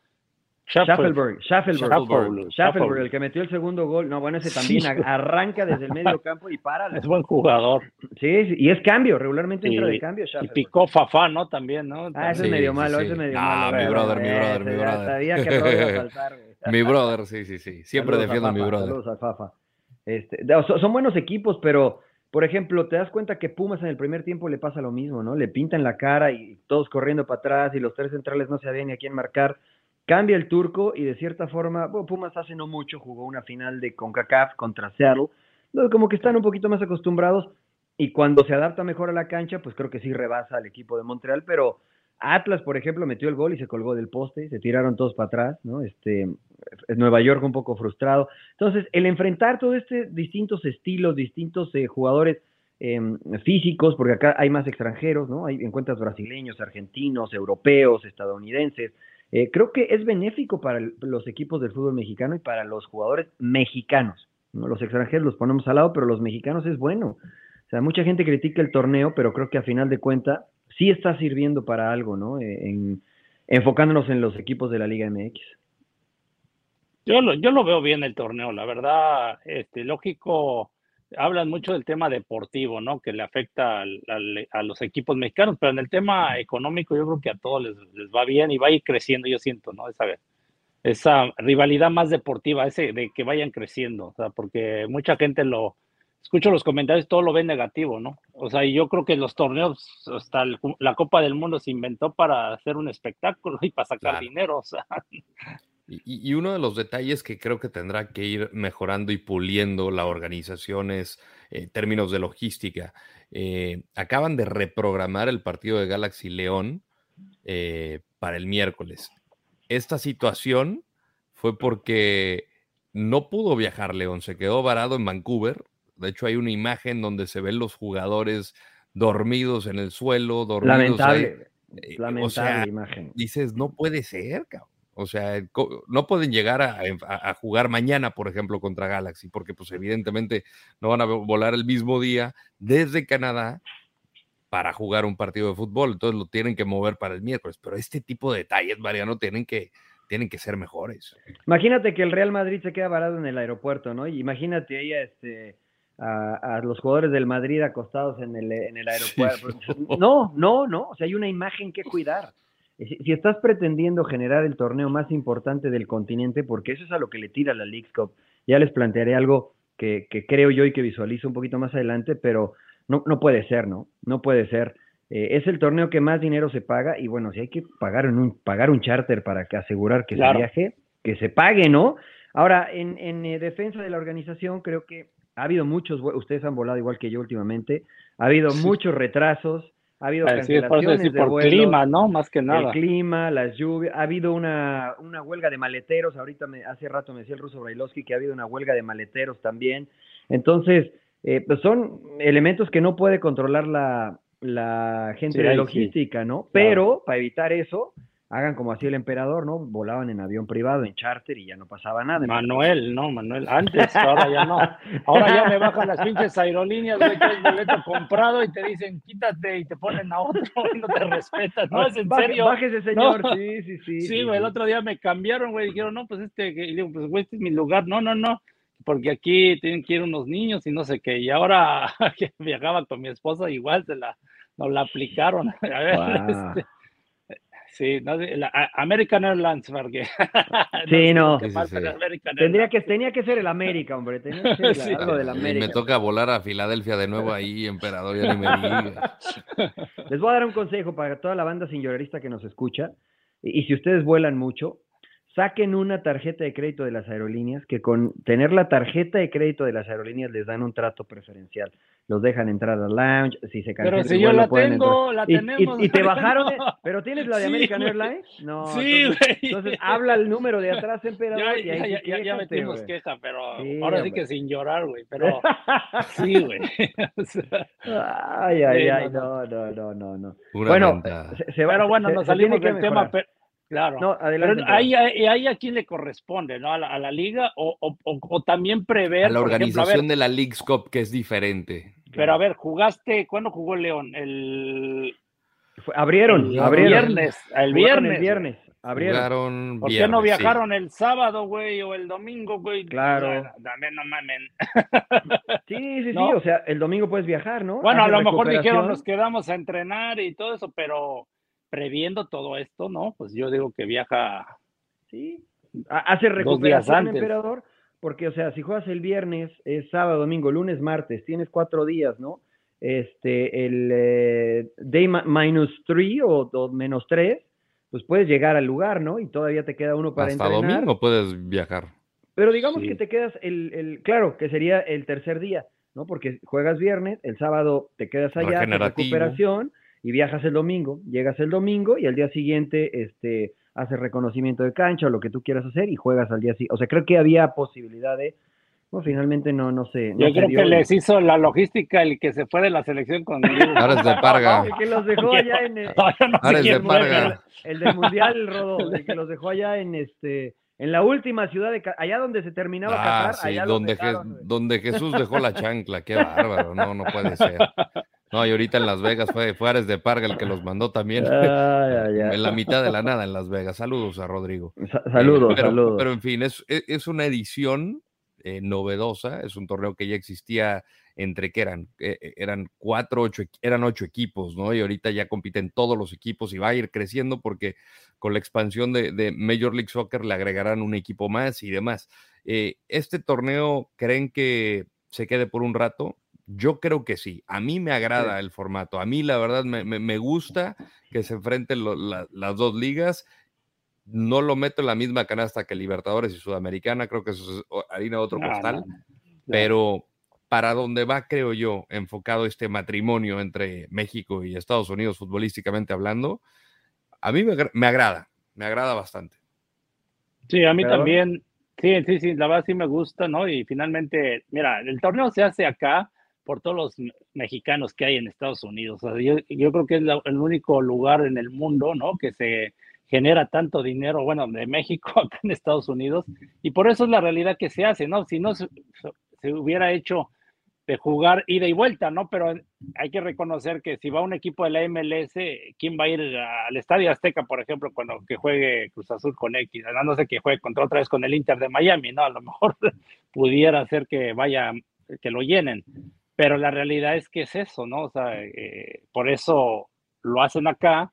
Schaffelberg, Schaffelberg, Schaffelberg, el que metió el segundo gol. No, bueno, ese también sí. arranca desde el medio campo y para. Es buen jugador. Sí, sí y es cambio, regularmente entra de cambio. Y picó Fafá, ¿no? También, ¿no? Ah, ese sí, es medio malo, ese es medio malo. mi brother, mi brother, mi brother. Sabía que iba a Mi brother, sí, sí, sí. Siempre saludos defiendo a, a mi brother. Saludos a Fafa. Este, son buenos equipos, pero por ejemplo, te das cuenta que Pumas en el primer tiempo le pasa lo mismo, ¿no? Le pintan la cara y todos corriendo para atrás y los tres centrales no sabían ni a quién marcar. Cambia el turco y de cierta forma, bueno, Pumas hace no mucho jugó una final de CONCACAF contra Seattle, como que están un poquito más acostumbrados y cuando se adapta mejor a la cancha, pues creo que sí rebasa al equipo de Montreal, pero Atlas, por ejemplo, metió el gol y se colgó del poste, se tiraron todos para atrás, ¿no? Este, Nueva York un poco frustrado. Entonces, el enfrentar todos estos distintos estilos, distintos eh, jugadores em, físicos, porque acá hay más extranjeros, ¿no? Hay encuentras brasileños, argentinos, europeos, estadounidenses. Eh, creo que es benéfico para los equipos del fútbol mexicano y para los jugadores mexicanos. ¿no? Los extranjeros los ponemos al lado, pero los mexicanos es bueno. O sea, mucha gente critica el torneo, pero creo que a final de cuentas sí está sirviendo para algo, ¿no? Eh, en, enfocándonos en los equipos de la Liga MX. Yo lo, yo lo veo bien el torneo, la verdad, este, lógico, hablan mucho del tema deportivo, ¿no? Que le afecta a los equipos mexicanos, pero en el tema económico yo creo que a todos les, va bien y va a ir creciendo, yo siento, ¿no? Esa, esa rivalidad más deportiva, ese de que vayan creciendo, o sea, porque mucha gente lo, escucho los comentarios, todo lo ven negativo, ¿no? O sea, yo creo que los torneos, hasta la Copa del Mundo se inventó para hacer un espectáculo y para sacar dinero, o sea. Y, uno de los detalles que creo que tendrá que ir mejorando y puliendo la organización es eh, términos de logística. Eh, acaban de reprogramar el partido de Galaxy León eh, para el miércoles. Esta situación fue porque no pudo viajar León, se quedó varado en Vancouver de hecho, hay una imagen donde se ven los jugadores dormidos en el suelo, dormidos. Lamentable. Eh, lamentable imagen. Dices, no puede ser, cabrón. O sea, no pueden llegar a, jugar mañana, por ejemplo, contra Galaxy, porque pues evidentemente no van a volar el mismo día desde Canadá para jugar un partido de fútbol. Entonces lo tienen que mover para el miércoles. Pero este tipo de detalles, Mariano, tienen que, tienen que ser mejores. Imagínate que el Real Madrid se queda varado en el aeropuerto, ¿no? Imagínate ahí este a, los jugadores del Madrid acostados en el, en el aeropuerto. No, no, no, o sea, hay una imagen que cuidar. Si, estás pretendiendo generar el torneo más importante del continente, porque eso es a lo que le tira la League Cup, ya les plantearé algo que, creo yo y que visualizo un poquito más adelante, pero no, no puede ser, ¿no? No puede ser. Eh, es el torneo que más dinero se paga y bueno, si hay que pagar, un, pagar un charter para que asegurar que se viaje, que se pague, ¿no? Ahora, en, en eh, defensa de la organización, creo que ha habido muchos, ustedes han volado igual que yo últimamente, ha habido muchos retrasos, ha habido cancelaciones de por clima, ¿no? Más que nada. El clima, las lluvias, ha habido una, una huelga de maleteros, ahorita me, hace rato me decía el ruso Brailovsky que ha habido una huelga de maleteros también. Entonces, eh, pues son elementos que no puede controlar la, la gente de logística, ¿no? Pero para evitar eso, hagan como hacía el emperador, ¿no? Volaban en avión privado, en charter y ya no pasaba nada. Manuel, no, Manuel, antes, ahora ya no. Ahora ya me bajan las pinches aerolíneas, güey, que boleto comprado y te dicen quítate y te ponen a otro y no te respetan, ¿no? Es en serio. Bájese, señor, sí, sí, sí. Sí, güey, el otro día me cambiaron, güey, dijeron, no, pues este, y digo, pues güey, este es mi lugar, no, no, no. Porque aquí tienen que ir unos niños y no sé qué. Y ahora que viajaba con mi esposa, igual se la, nos la aplicaron. A ver, este, Sí, no, la, American Airlines, porque. Sí, no. Tendría que, tenía que ser el América, hombre. Tenía que ser algo del América. me toca volar a Filadelfia de nuevo ahí, emperador, ya ni me Les voy a dar un consejo para toda la banda señorista que nos escucha. y si ustedes vuelan mucho, saquen una tarjeta de crédito de las aerolíneas, que con tener la tarjeta de crédito de las aerolíneas les dan un trato preferencial. Los dejan entrar al lounge, si se cancelan. Pero si yo la tengo, la tenemos. Y, te bajaron, pero tienes la de American Airlines. No, sí, entonces, entonces, habla el número de atrás, emperador. Ya, y ahí ya, ya, metimos queja, pero ahora sí que sin llorar, güey. Pero sí, güey. ay, ay, ay, no, no, no, no. no. Bueno, se, va, pero bueno, nos salimos del tema. Claro. No, adelante. Pero ahí, ahí, a quién le corresponde, ¿no? A la, liga o, o, o, también prever. A la organización de la League's Cup, que es diferente. Pero a ver, jugaste, ¿cuándo jugó León? El. abrieron, el, viernes. El viernes. El viernes. Abrieron. ¿Por qué no viajaron el sábado, güey, o el domingo, güey? Claro. también no mamen. sí, sí, sí, o sea, el domingo puedes viajar, ¿no? Bueno, a lo mejor dijeron nos quedamos a entrenar y todo eso, pero previendo todo esto, ¿no? Pues yo digo que viaja. Sí. Hace recuperación, emperador, porque, o sea, si juegas el viernes, es sábado, domingo, lunes, martes, tienes cuatro días, ¿no? Este, el eh, day minus three o, menos tres, pues puedes llegar al lugar, ¿no? Y todavía te queda uno para Hasta domingo puedes viajar. Pero digamos que te quedas el, el, claro, que sería el tercer día, ¿no? Porque juegas viernes, el sábado te quedas allá, recuperación, y viajas el domingo, llegas el domingo y al día siguiente, este, haces reconocimiento de cancha o lo que tú quieras hacer y juegas al día siguiente. O sea, creo que había posibilidad de, no, finalmente no, no sé. Yo creo que les hizo la logística el que se fue de la selección con Ares de Parga. El que los dejó allá en el, de Parga. El, del Mundial, el Rodo, el que los dejó allá en este en la última ciudad de allá donde se terminaba ah, Qatar, allá donde, donde Jesús dejó la chancla, qué bárbaro, no, no puede ser. No, y ahorita en Las Vegas fue, Juárez de Parga el que los mandó también. en la mitad de la nada en Las Vegas. Saludos a Rodrigo. saludos, pero, saludos. Pero en fin, es, es una edición eh, novedosa, es un torneo que ya existía entre que eran, eh, eh, eran cuatro, ocho, eran ocho equipos, ¿no? Y ahorita ya compiten todos los equipos y va a ir creciendo porque con la expansión de, Major League Soccer le agregarán un equipo más y demás. ¿Este torneo creen que se quede por un rato? Yo creo que sí. A mí me agrada el formato. A mí, la verdad, me, gusta que se enfrenten las dos ligas no lo meto en la misma canasta que Libertadores y Sudamericana, creo que eso es harina de otro costal, pero para donde va, creo yo, enfocado este matrimonio entre México y Estados Unidos futbolísticamente hablando, a mí me, agrada, me agrada bastante. Sí, a mí también, sí, sí, sí, la verdad sí me gusta, ¿no? Y finalmente, mira, el torneo se hace acá por todos los mexicanos que hay en Estados Unidos. yo, yo, creo que es el único lugar en el mundo, ¿no? Que se genera tanto dinero, bueno, de México acá en Estados Unidos, y por eso es la realidad que se hace, ¿no? Si no se, hubiera hecho de jugar ida y vuelta, ¿no? Pero hay que reconocer que si va un equipo de la MLS, ¿quién va a ir al Estadio Azteca, por ejemplo, cuando que juegue Cruz Azul con X? No sé que juegue contra otra vez con el Inter de Miami, ¿no? A lo mejor pudiera ser que vaya, que lo llenen, pero la realidad es que es eso, ¿no? O sea, eh, por eso lo hacen acá.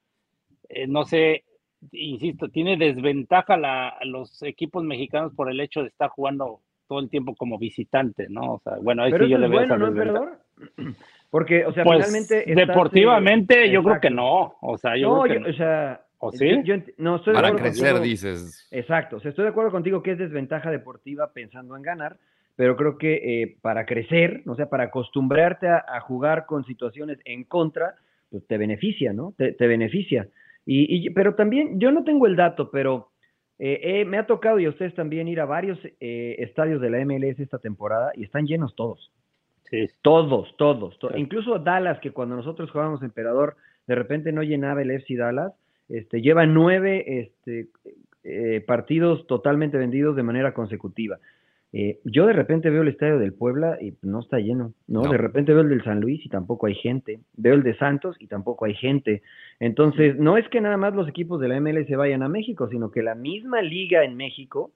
Eh, no sé, insisto, tiene desventaja la, los equipos mexicanos por el hecho de estar jugando todo el tiempo como visitante, ¿no? O sea, bueno, ahí sí yo le veo bueno, ¿no Porque, o sea, pues, finalmente. Deportivamente, yo creo que no. O sea, yo creo que. o sea. ¿O sí? no, estoy Para crecer, dices. Exacto. O sea, estoy de acuerdo contigo que es desventaja deportiva pensando en ganar, pero creo que eh, para crecer, o sea, para acostumbrarte a, jugar con situaciones en contra, pues te beneficia, ¿no? Te, te beneficia. Y, pero también, yo no tengo el dato, pero eh, me ha tocado y a ustedes también ir a varios eh, estadios de la MLS esta temporada y están llenos todos. Sí. Todos, todos. Incluso Dallas, que cuando nosotros jugábamos Emperador, de repente no llenaba el FC Dallas, este, lleva nueve este, eh, partidos totalmente vendidos de manera consecutiva. Eh, yo de repente veo el estadio del Puebla y no está lleno, ¿no? De repente veo el del San Luis y tampoco hay gente. Veo el de Santos y tampoco hay gente. Entonces, no es que nada más los equipos de la MLS vayan a México, sino que la misma liga en México,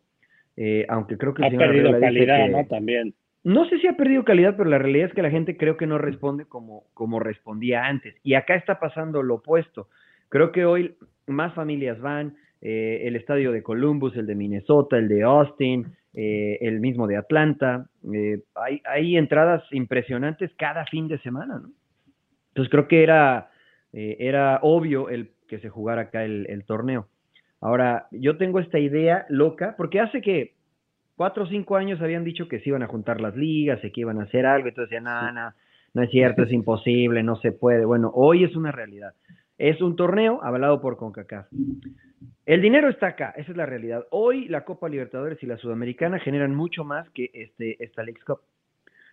eh, aunque creo que... Ha perdido calidad, ¿no? También. No sé si ha perdido calidad, pero la realidad es que la gente creo que no responde como, como respondía antes. Y acá está pasando lo opuesto. Creo que hoy más familias van, eh, el estadio de Columbus, el de Minnesota, el de Austin, eh, el mismo de Atlanta. Eh, hay, hay, entradas impresionantes cada fin de semana, ¿no? Entonces creo que era, eh, era obvio el que se jugara acá el, torneo. Ahora, yo tengo esta idea loca, porque hace que cuatro o cinco años habían dicho que se iban a juntar las ligas y que iban a hacer algo, entonces decían, no, no, no es cierto, es imposible, no se puede. Bueno, hoy es una realidad. Es un torneo avalado por CONCACAF. El dinero está acá, esa es la realidad. Hoy la Copa Libertadores y la Sudamericana generan mucho más que este, esta League Cup.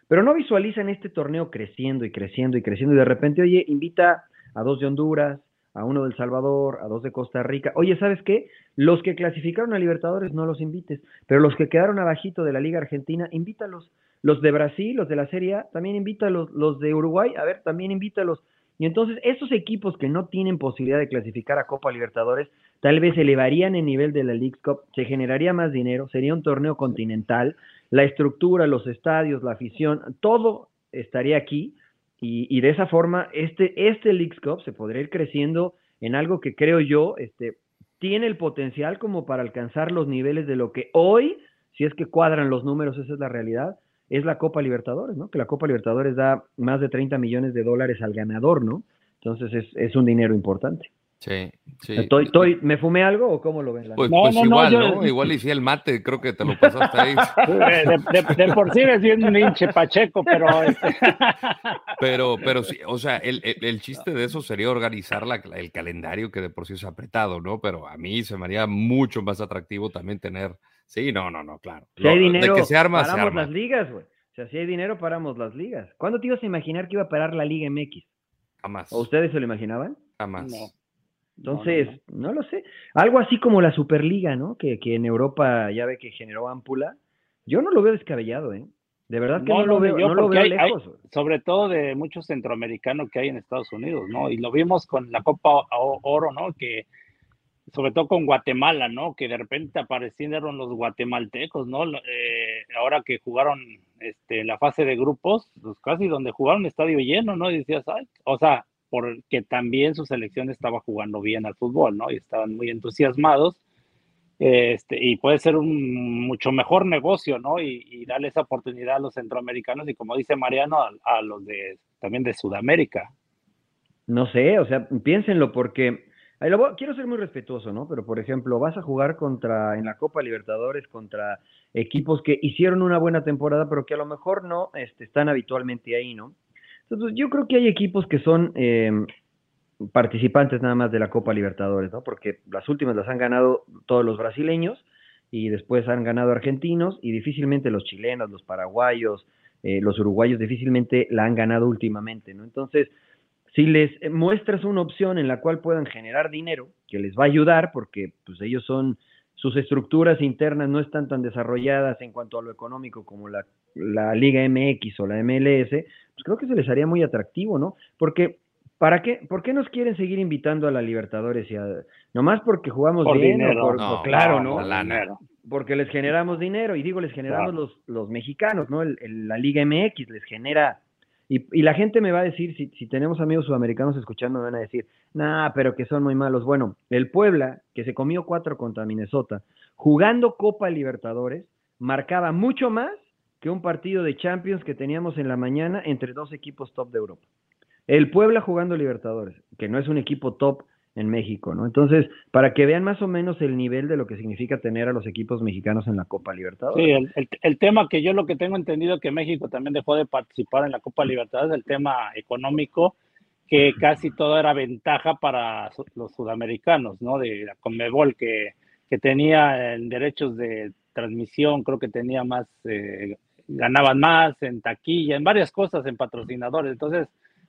Pero no visualizan este torneo creciendo y creciendo y creciendo y de repente, oye, invita a dos de Honduras, a uno del Salvador, a dos de Costa Rica. Oye, ¿sabes qué? Los que clasificaron a Libertadores no los invites, pero los que quedaron abajito de la Liga Argentina, invítalos. Los de Brasil, los de la Serie A, también invítalos. Los de Uruguay, a ver, también invítalos. Y entonces esos equipos que no tienen posibilidad de clasificar a Copa Libertadores, tal vez elevarían el nivel de la League Cup, se generaría más dinero, sería un torneo continental, la estructura, los estadios, la afición, todo estaría aquí y, de esa forma este, este League Cup se podría ir creciendo en algo que creo yo este, tiene el potencial como para alcanzar los niveles de lo que hoy si es que cuadran los números, esa es la realidad, es la Copa Libertadores, ¿no? Que la Copa Libertadores da más de 30 millones de dólares al ganador, ¿no? Entonces es, es un dinero importante. Sí, sí. Estoy, ¿Me fumé algo o cómo lo ven? Pues, pues igual, ¿no? Igual hice el mate, creo que te lo pasaste ahí. De, por sí eres bien un hinche pacheco, pero... Este pero, pero sí, o sea, el, el, chiste de eso sería organizar la, el calendario que de por sí es apretado, ¿no? Pero a mí se me haría mucho más atractivo también tener... Sí, no, no, no, claro. Si hay dinero, de que se arma, paramos las ligas, güey. O sea, si hay dinero, paramos las ligas. ¿Cuándo te ibas a imaginar que iba a parar la Liga MX? Jamás. ¿O ustedes se lo imaginaban? Jamás. No. Entonces, no, lo sé. Algo así como la Superliga, ¿no? Que, que en Europa ya ve que generó ámpula. Yo no lo veo descabellado, ¿eh? De verdad que no, lo veo, no lo veo lejos. sobre todo de muchos centroamericanos que hay en Estados Unidos, ¿no? Y lo vimos con la Copa Oro, ¿no? Que sobre todo con Guatemala, ¿no? Que de repente aparecieron los guatemaltecos, ¿no? Eh, ahora que jugaron este, la fase de grupos, pues casi donde jugaron estadio lleno, ¿no? Y decías, ay, o sea, porque también su selección estaba jugando bien al fútbol, ¿no? Y estaban muy entusiasmados. Este, y puede ser un mucho mejor negocio, ¿no? Y, darle esa oportunidad a los centroamericanos y como dice Mariano, a, los de también de Sudamérica. No sé, o sea, piénsenlo porque quiero ser muy respetuoso, ¿no? Pero por ejemplo, vas a jugar contra en la Copa Libertadores contra equipos que hicieron una buena temporada, pero que a lo mejor no este, están habitualmente ahí, ¿no? Entonces, yo creo que hay equipos que son eh, participantes nada más de la Copa Libertadores, ¿no? Porque las últimas las han ganado todos los brasileños y después han ganado argentinos y difícilmente los chilenos, los paraguayos, eh, los uruguayos difícilmente la han ganado últimamente, ¿no? Entonces, si les muestras una opción en la cual puedan generar dinero, que les va a ayudar porque pues ellos son sus estructuras internas no están tan desarrolladas en cuanto a lo económico como la, Liga MX o la MLS, pues creo que se les haría muy atractivo, ¿no? Porque, ¿para qué? ¿Por qué nos quieren seguir invitando a la Libertadores? Y a, nomás porque jugamos bien o claro, ¿no? Porque les generamos dinero, y digo, les generamos los, los mexicanos, ¿no? la Liga MX les genera y, la gente me va a decir, si, si tenemos amigos sudamericanos escuchando, me van a decir, nah, pero que son muy malos. Bueno, el Puebla, que se comió cuatro contra Minnesota, jugando Copa Libertadores, marcaba mucho más que un partido de Champions que teníamos en la mañana entre dos equipos top de Europa. El Puebla jugando Libertadores, que no es un equipo top en México, ¿no? Entonces, para que vean más o menos el nivel de lo que significa tener a los equipos mexicanos en la Copa Libertadores. Sí, el, tema que yo lo que tengo entendido que México también dejó de participar en la Copa Libertadores, el tema económico, que casi todo era ventaja para los sudamericanos, ¿no? De la Conmebol, que, que tenía en derechos de transmisión, creo que tenía más, eh, ganaban más en taquilla, en varias cosas, en patrocinadores. Entonces,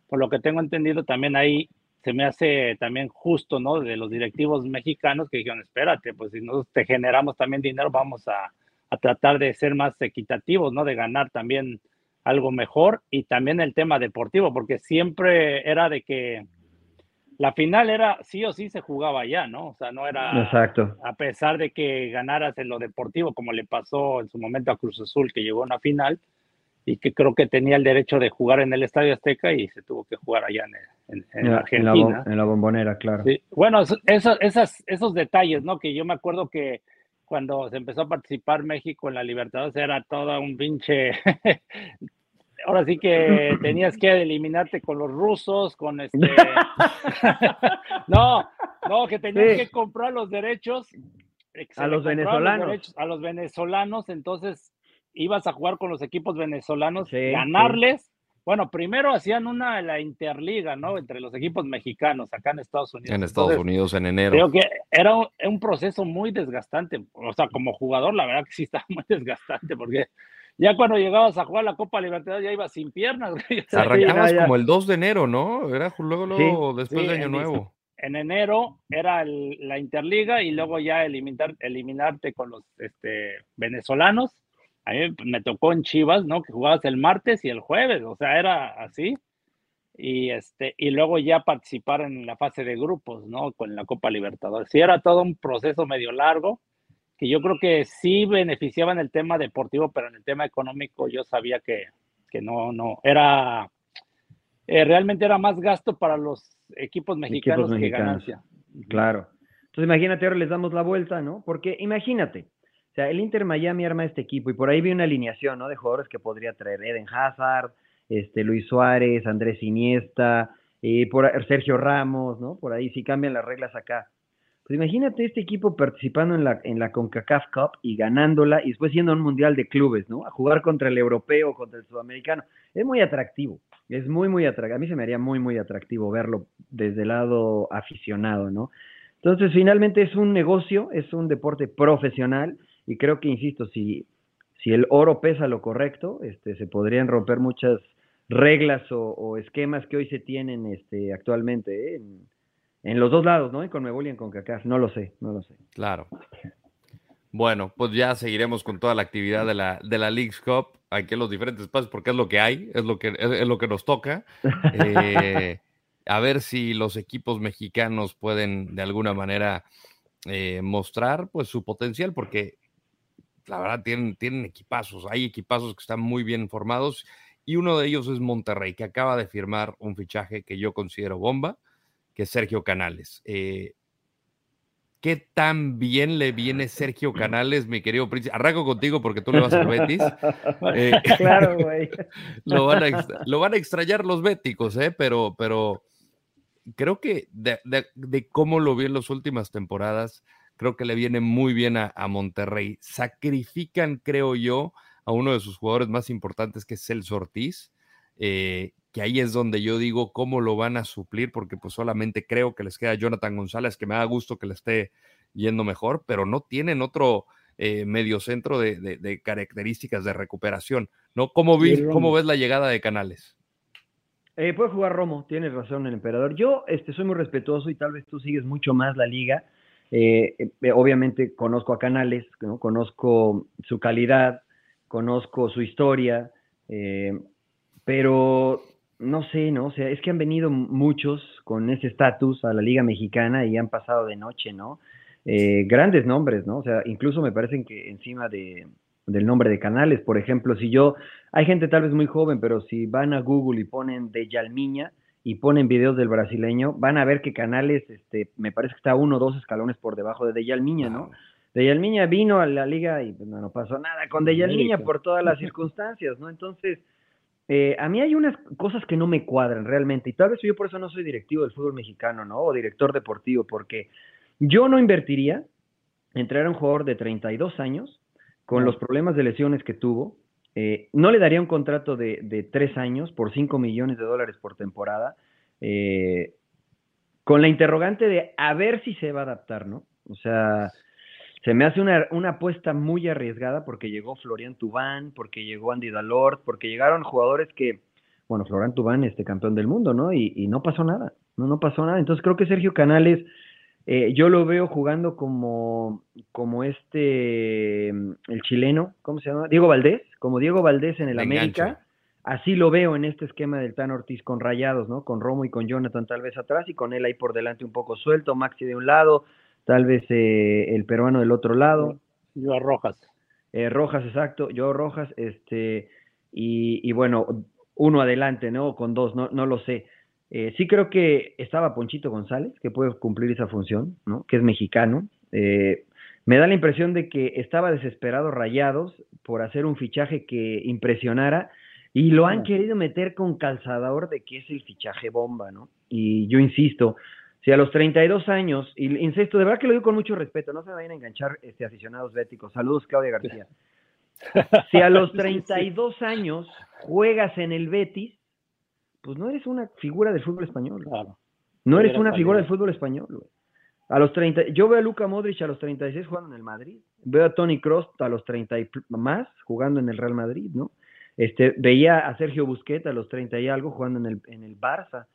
por lo que tengo entendido, también ahí se me hace también justo, ¿no? De los directivos mexicanos que dijeron, espérate, pues si nosotros te generamos también dinero, vamos a, tratar de ser más equitativos, ¿no? De ganar también algo mejor y también el tema deportivo, porque siempre era de que la final era sí o sí se jugaba ya, ¿no? O sea, no era Exacto. a pesar de que ganaras en lo deportivo, como le pasó en su momento a Cruz Azul, que llegó a una final, y que creo que tenía el derecho de jugar en el Estadio Azteca y se tuvo que jugar allá en, en, Argentina. En la, bombonera, claro. Bueno, esos, esas, esos detalles, ¿no? Que yo me acuerdo que cuando se empezó a participar México en la Libertadores era todo un pinche... Ahora sí que tenías que eliminarte con los rusos, con este... no, no, que tenías que comprar los derechos. A los venezolanos. a los venezolanos, entonces ibas a jugar con los equipos venezolanos, ganarles. Bueno, primero hacían una la interliga, ¿no? Entre los equipos mexicanos acá en Estados Unidos. En Estados Unidos en enero. Creo que era un, proceso muy desgastante. O sea, como jugador, la verdad que sí estaba muy desgastante porque ya cuando llegabas a jugar la Copa Libertad ya ibas sin piernas. Arrancabas como el 2 de enero, ¿no? Era luego, luego después de Año Nuevo. En enero era la Interliga y luego ya eliminar, eliminarte con los este, venezolanos a mí me tocó en Chivas, ¿no? Que jugabas el martes y el jueves, o sea, era así. Y, este, y luego ya participar en la fase de grupos, ¿no? Con la Copa Libertadores. Sí, era todo un proceso medio largo, que yo creo que sí beneficiaba en el tema deportivo, pero en el tema económico yo sabía que, que no, no, era, eh, realmente era más gasto para los equipos mexicanos, que ganancia. Claro. Entonces imagínate, ahora les damos la vuelta, ¿no? Porque imagínate, sea, el Inter Miami arma este equipo y por ahí vi una alineación, ¿no? De jugadores que podría traer Eden Hazard, este, Luis Suárez, Andrés Iniesta, eh, por Sergio Ramos, ¿no? Por ahí si cambian las reglas acá. Pues imagínate este equipo participando en la, en la CONCACAF Cup y ganándola y después yendo a un mundial de clubes, ¿no? A jugar contra el europeo, contra el sudamericano. Es muy atractivo, es muy, muy atractivo. A mí se me haría muy, muy atractivo verlo desde el lado aficionado, ¿no? Entonces, finalmente es un negocio, es un deporte profesional y creo que, insisto, si, si el oro pesa lo correcto, este, se podrían romper muchas reglas o, esquemas que hoy se tienen este, actualmente ¿eh? Los dos lados, ¿no? En Conmebol y en CONCACAF. No lo sé, no lo sé. Claro. Bueno, pues ya seguiremos con toda la actividad de la, de la League's Cup aquí en los diferentes espacios porque es lo que hay, es lo que, es, lo que nos toca. Eh, a ver si los equipos mexicanos pueden de alguna manera eh, mostrar pues su potencial porque la verdad tienen, tienen equipazos, hay equipazos que están muy bien formados y uno de ellos es Monterrey, que acaba de firmar un fichaje que yo considero bomba, que Sergio Canales. Eh, ¿Qué tan bien le viene Sergio Canales, mi querido príncipe? Arranco contigo porque tú le vas al Betis. Eh, claro, güey. lo, van a, lo van a extrañar los béticos, ¿eh? Pero, pero creo que de, cómo lo vi en las últimas temporadas, creo que le viene muy bien a, a Monterrey. Sacrifican, creo yo, a uno de sus jugadores más importantes, que es Celso Ortiz, eh, que ahí es donde yo digo cómo lo van a suplir, porque pues solamente creo que les queda Jonathan González, que me da gusto que le esté yendo mejor, pero no tienen otro eh, mediocentro de, de, características de recuperación, ¿no? ¿Cómo, ¿Cómo ves la llegada de Canales? Eh, puede jugar Romo, tienes razón el emperador. Yo este, soy muy respetuoso y tal vez tú sigues mucho más la liga. Eh, obviamente conozco a Canales, ¿no? conozco su calidad, conozco su historia, eh, pero no sé, ¿no? O sea, es que han venido muchos con ese estatus a la Liga Mexicana y han pasado de noche, ¿no? Eh, grandes nombres, ¿no? O sea, incluso me parecen que encima de, del nombre de canales, por ejemplo, si yo, hay gente tal vez muy joven, pero si van a Google y ponen de Yalmiña y ponen videos del brasileño, van a ver que Canales, este, me parece que está uno o dos escalones por debajo de Deyalmiña, ¿no? Deyalmiña vino a la liga y pues, no, pasó nada con Deyalmiña por todas las circunstancias, ¿no? Entonces, eh, a mí hay unas cosas que no me cuadran realmente, y tal vez yo por eso no soy directivo del fútbol mexicano, ¿no? O director deportivo, porque yo no invertiría en traer a un jugador de 32 años con los problemas de lesiones que tuvo. Eh, no le daría un contrato de, de, tres años por 5 millones de dólares por temporada, eh, con la interrogante de a ver si se va a adaptar, ¿no? O sea, se me hace una, apuesta muy arriesgada porque llegó Florian Tubán, porque llegó Andy Dalort, porque llegaron jugadores que, bueno, Florian Tubán, este campeón del mundo, ¿no? Y, no pasó nada, no, no pasó nada. Entonces creo que Sergio Canales, eh, yo lo veo jugando como, como este, el chileno, ¿cómo se llama? Diego Valdés, como Diego Valdés en el América. Así lo veo en este esquema del Tan Ortiz con rayados, ¿no? Con Romo y con Jonathan tal vez atrás y con él ahí por delante un poco suelto, Maxi de un lado, tal vez eh, el peruano del otro lado. Yo Rojas. Eh, Rojas, exacto, yo Rojas, este, y, bueno, uno adelante, ¿no? Con dos, no, no lo sé. Eh, sí creo que estaba Ponchito González, que puede cumplir esa función, ¿no? Que es mexicano. me da la impresión de que estaba desesperado Rayados por hacer un fichaje que impresionara y lo han querido meter con calzador de que es el fichaje bomba, ¿no? Y yo insisto, si a los 32 años, y insisto, de verdad que lo digo con mucho respeto, no se vayan a enganchar este, aficionados béticos. Saludos, Claudia García. Si a los 32 años juegas en el Betis, pues no eres una figura del fútbol español. Claro. No eres una figura del fútbol español, A los 30, yo veo a Luca Modric a los 36 jugando en el Madrid. Veo a Tony Cross a los 30 y más jugando en el Real Madrid, ¿no? Este, veía a Sergio Busquets a los 30 y algo jugando en el, en el Barça.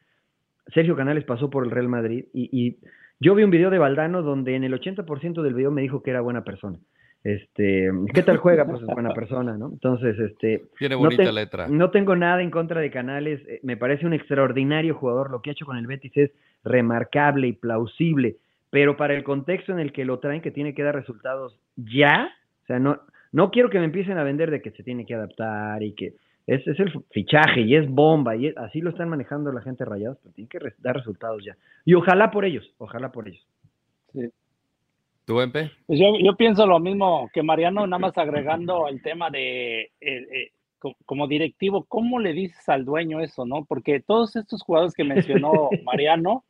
Sergio Canales pasó por el Real Madrid y, yo vi un video de Valdano donde en el 80% del video me dijo que era buena persona. Este, ¿qué tal juega? Pues es buena persona, ¿no? Entonces, este. Tiene bonita letra. No tengo nada en contra de Canales. Eh, me parece un extraordinario jugador. Lo que ha hecho con el Betis es remarcable y plausible. Pero para el contexto en el que lo traen, que tiene que dar resultados ya, o sea, no, no quiero que me empiecen a vender de que se tiene que adaptar y que es, es el fichaje y es bomba y así lo están manejando la gente rayados, pero tiene que dar resultados ya. Y ojalá por ellos, ojalá por ellos. ¿Tú, Empe? Pues yo, yo, pienso lo mismo que Mariano, nada más agregando el tema de eh, eh, como directivo, ¿cómo le dices al dueño eso, no? Porque todos estos jugadores que mencionó Mariano,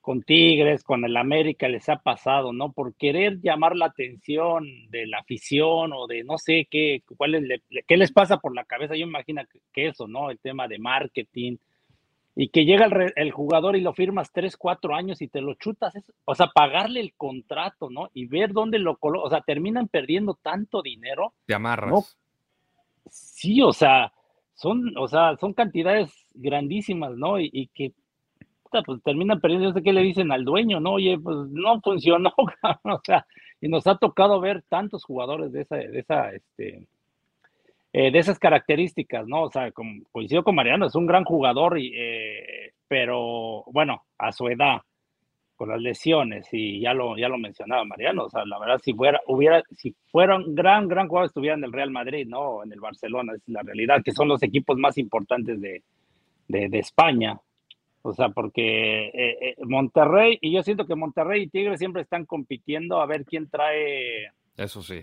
con Tigres, con el América, les ha pasado, ¿no? Por querer llamar la atención de la afición o de no sé qué, cuál es, qué les pasa por la cabeza. Yo imagino que eso, ¿no? El tema de marketing, y que llega el, jugador y lo firmas tres, cuatro años y te lo chutas, o sea, pagarle el contrato, ¿no? Y ver dónde lo coloca, o sea, terminan perdiendo tanto dinero. Te amarras. Sí, o sea, son, o sea, son cantidades grandísimas, ¿no? Y, que pues terminan perdiendo, yo sé qué le dicen al dueño, ¿no? Oye, pues no funcionó, o sea, y nos ha tocado ver tantos jugadores de esa, de esa, este, eh, de esas características, ¿no? O sea, como, coincido con Mariano, es un gran jugador, y, eh, pero bueno, a su edad, con las lesiones, y ya lo, ya lo mencionaba Mariano, o sea, la verdad, si fuera, hubiera, si fuera un gran, gran jugador, estuviera en el Real Madrid, ¿no? En el Barcelona, es la realidad, que son los equipos más importantes de, de, España. O sea, porque eh, Monterrey, y yo siento que Monterrey y Tigre siempre están compitiendo a ver quién trae. Eso sí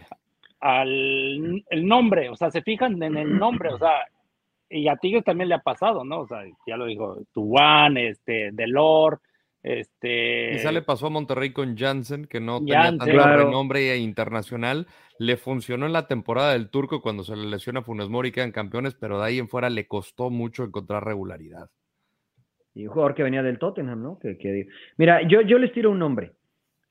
al el nombre, o sea, se fijan en el nombre, o sea, y a Tigres también le ha pasado, ¿no? O sea, ya lo dijo, Tuan, este, Delor, este... Quizá le pasó a Monterrey con Jansen, que no tenía tanto renombre internacional. Le funcionó en la temporada del Turco cuando se le lesiona a Funes Mori, quedan campeones, pero de ahí en fuera le costó mucho encontrar regularidad. Y un jugador que venía del Tottenham, ¿no? Que, Mira, yo, yo les tiro un nombre.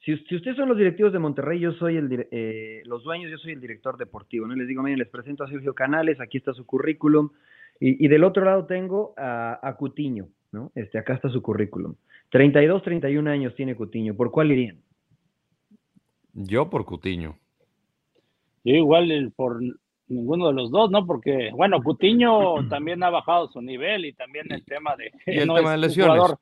Si, ustedes son los directivos de Monterrey, yo soy el, eh, los dueños, yo soy el director deportivo, ¿no? Les digo, miren, les presento a Sergio Canales, aquí está su currículum, y, del otro lado tengo a, a, Cutiño, ¿no? Este, acá está su currículum. 32, 31 años tiene Cutiño, ¿por cuál irían? Yo por Cutiño. Yo igual por ninguno de los dos, ¿no? Porque, bueno, Cutiño también ha bajado su nivel y también el tema de... Y el tema de lesiones.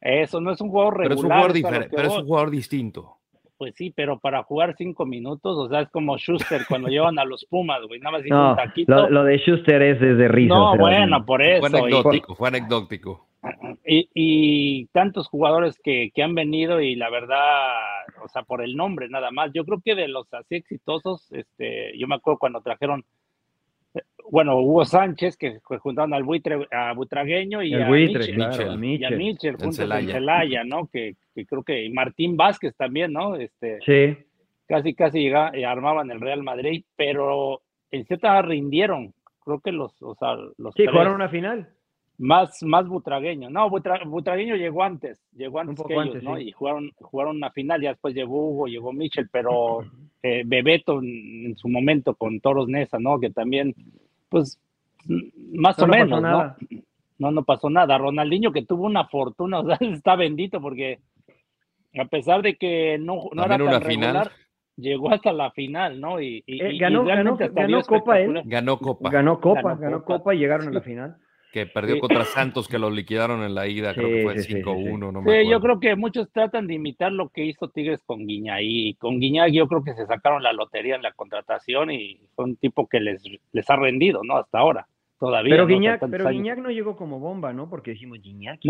Eso no es un jugador regular. Pero es un jugador, diferente, pero es un jugador distinto. Pues sí, pero para jugar cinco minutos, o sea, es como Schuster cuando llevan a los Pumas, güey, nada más no, un taquito. Lo, de Schuster es de risa. No, bueno, por eso. Fue anecdótico, fue anecdótico. Y, y, tantos jugadores que, que, han venido y la verdad, o sea, por el nombre nada más. Yo creo que de los así exitosos, este, yo me acuerdo cuando trajeron bueno, Hugo Sánchez, que juntaron al buitre, a Butragueño y, a, Mitchell, y a Mitchell, juntos en Celaya, ¿no? Que, creo que Martín Vázquez también, ¿no? Este, sí. Casi, casi llegaba, eh, armaban el Real Madrid, pero en cierta rindieron. Creo que los, o sea, los Sí, jugaron una final. Más, más butragueño. No, butragueño llegó antes, llegó antes que ellos, ¿no? Y jugaron, jugaron una final, ya después llegó Hugo, llegó Mitchell, pero eh, Bebeto en, en, su momento con Toros Nesa, ¿no? Que también pues más o menos, ¿no? No, no pasó nada. Ronaldinho que tuvo una fortuna, o sea, está bendito porque a pesar de que no, no era tan una regular, final. llegó hasta la final, ¿no? Y, eh, ganó, ganó, ganó Copa él. Ganó Copa. Ganó Copa, ganó, Copa. y llegaron a la final. Que perdió contra Santos, que lo liquidaron en la ida, creo que fue 5-1, no me yo creo que muchos tratan de imitar lo que hizo Tigres con Guiñac. Y con Guiñac yo creo que se sacaron la lotería en la contratación y fue un tipo que les, les ha rendido, ¿no? Hasta ahora, todavía. Pero, Guiñac, pero Guiñac no llegó como bomba, ¿no? Porque dijimos, Guiñac,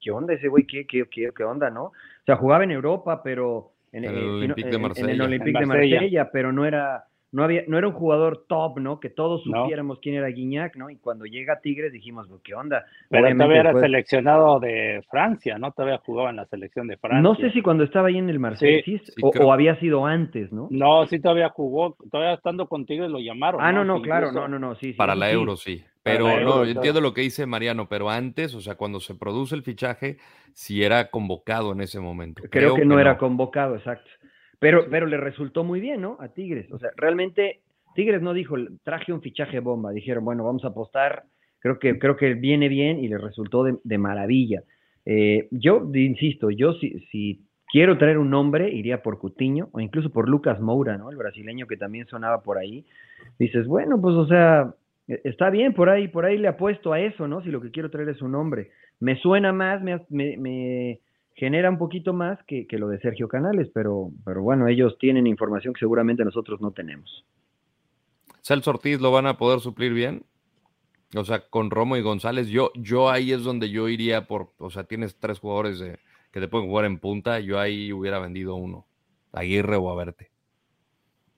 ¿qué onda ese güey? ¿Qué, qué, qué, qué onda, no? O sea, jugaba en Europa, pero... En, el Olympique de Marsella. En el Olympique de Marsella, pero no era no había, no era un jugador top, ¿no? Que todos supiéramos quién era Guiñac, ¿no? Y cuando llega a Tigres dijimos, pues, ¿qué onda? Pero todavía era seleccionado de Francia, ¿no? Todavía jugaba en la selección de Francia. No sé si cuando estaba ahí en el Marsella o, había sido antes, ¿no? No, sí todavía jugó, todavía estando con Tigres lo llamaron. Ah, no, no, claro, no, no, no, sí. Para la Euro, sí. Pero no, entiendo lo que dice Mariano, pero antes, o sea, cuando se produce el fichaje, sí era convocado en ese momento. Creo, que, no era convocado, exacto. Pero, pero le resultó muy bien, ¿no? A Tigres. O sea, realmente Tigres no dijo, traje un fichaje bomba. Dijeron, bueno, vamos a apostar. Creo que, creo que viene bien y le resultó de, maravilla. Eh, yo insisto, yo si, si quiero traer un nombre, iría por Cutiño o incluso por Lucas Moura, ¿no? El brasileño que también sonaba por ahí. Dices, bueno, pues o sea, e, está bien, por ahí, por ahí le apuesto a eso, ¿no? Si lo que quiero traer es un nombre. Me suena más, me, me genera un poquito más que, lo de Sergio Canales, pero, pero bueno, ellos tienen información que seguramente nosotros no tenemos. Celso Ortiz lo van a poder suplir bien. O sea, con Romo y González, yo, yo ahí es donde yo iría por, o sea, tienes tres jugadores que te pueden jugar en punta, yo ahí hubiera vendido uno. Aguirre o a Verte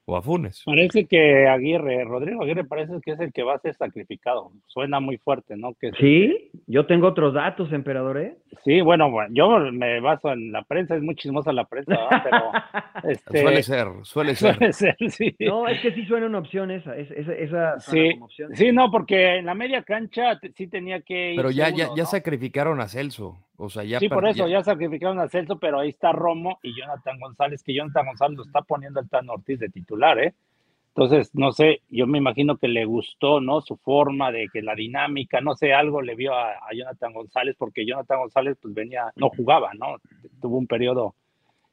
o a Funes. Parece que Aguirre, Rodrigo Aguirre parece que es el que va a ser sacrificado. Suena muy fuerte, ¿no? Que sí, yo tengo otros datos, emperador, ¿eh? Sí, bueno, bueno, yo me baso en la prensa, es muy chismosa la prensa, pero... Este, suele ser, suele ser. Suele ser, sí. No, es que sí suena una opción esa, esa, sí, Sí, no, porque en la media cancha sí tenía que ir Pero ya, ya, ya sacrificaron a Celso. O sea, ya sí, por eso ya... sacrificaron a Celso, pero ahí está Romo y Jonathan González, que Jonathan González lo está poniendo el Tan Ortiz de titular, ¿eh? Entonces, no sé, yo me imagino que le gustó, ¿no? Su forma de que la dinámica, no sé, algo le vio a, Jonathan González, porque Jonathan González pues venía, no jugaba, ¿no? Tuvo un periodo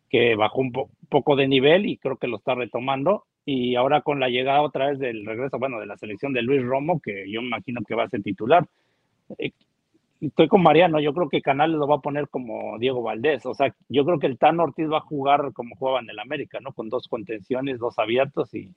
que bajó un poco de nivel y creo que lo está retomando. Y ahora con la llegada otra vez del regreso, bueno, de la selección de Luis Romo, que yo me imagino que va a ser titular. Estoy con Mariano, yo creo que Canales lo va a poner como Diego Valdés, o sea, yo creo que el Tan Ortiz va a jugar como jugaba en el América, ¿no? Con dos contenciones, dos abiertos y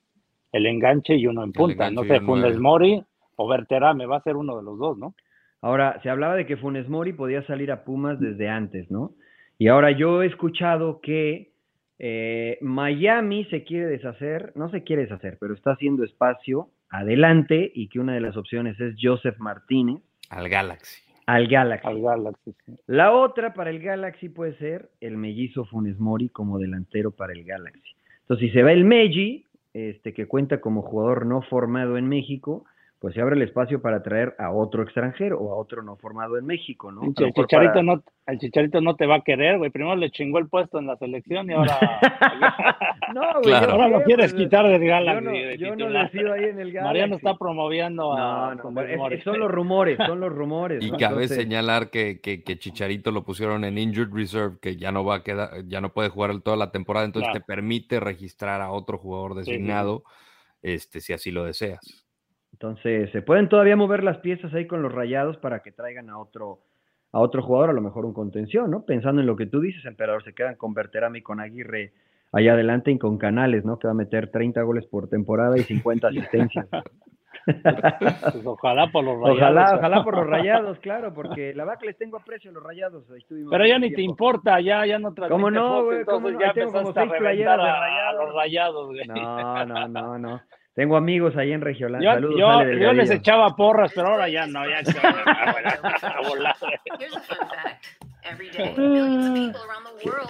el enganche y uno en punta, no sé, Funes Mori o me va a ser uno de los dos, ¿no? Ahora, se hablaba de que Funes Mori podía salir a Pumas desde antes, ¿no? Y ahora yo he escuchado que eh, Miami se quiere deshacer, no se quiere deshacer, pero está haciendo espacio adelante y que una de las opciones es Joseph Martínez. Al Galaxy. Al Galaxy. Al Galaxy. La otra para el Galaxy puede ser el mellizo Funes Mori como delantero para el Galaxy. Entonces, si se va el Meji, este, que cuenta como jugador no formado en México, pues se abre el espacio para traer a otro extranjero o a otro no formado en México, ¿no? El, chicharito, no, el chicharito no te va a querer, güey. Primero le chingó el puesto en la selección y ahora. no, güey. Ahora lo quieres pues, quitar del Galaxy. Yo no, yo ahí en el Galaxy. Mariano está promoviendo a. No, no, son los rumores, son los rumores. Y cabe señalar que, que, que, Chicharito lo pusieron en Injured Reserve, que ya no va a quedar, ya no puede jugar toda la temporada, entonces te permite registrar a otro jugador designado, este, si así lo deseas. Entonces, se pueden todavía mover las piezas ahí con los rayados para que traigan a otro, a otro jugador, a lo mejor un contención, ¿no? Pensando en lo que tú dices, emperador, se quedan con Berterame y con Aguirre allá adelante y con Canales, ¿no? Que va a meter 30 goles por temporada y 50 asistencias. Pues ojalá por los rayados. Ojalá, ojalá por los rayados, claro, porque la que les tengo aprecio a los rayados. Pero ya ni te importa, ya, ya no ¿Cómo no, güey? Ya tengo como seis playeras de rayados. A los rayados, güey. No, no, no, no. Tengo amigos ahí en Regional. Saludos, yo, yo les echaba porras, pero ahora ya no, ya se.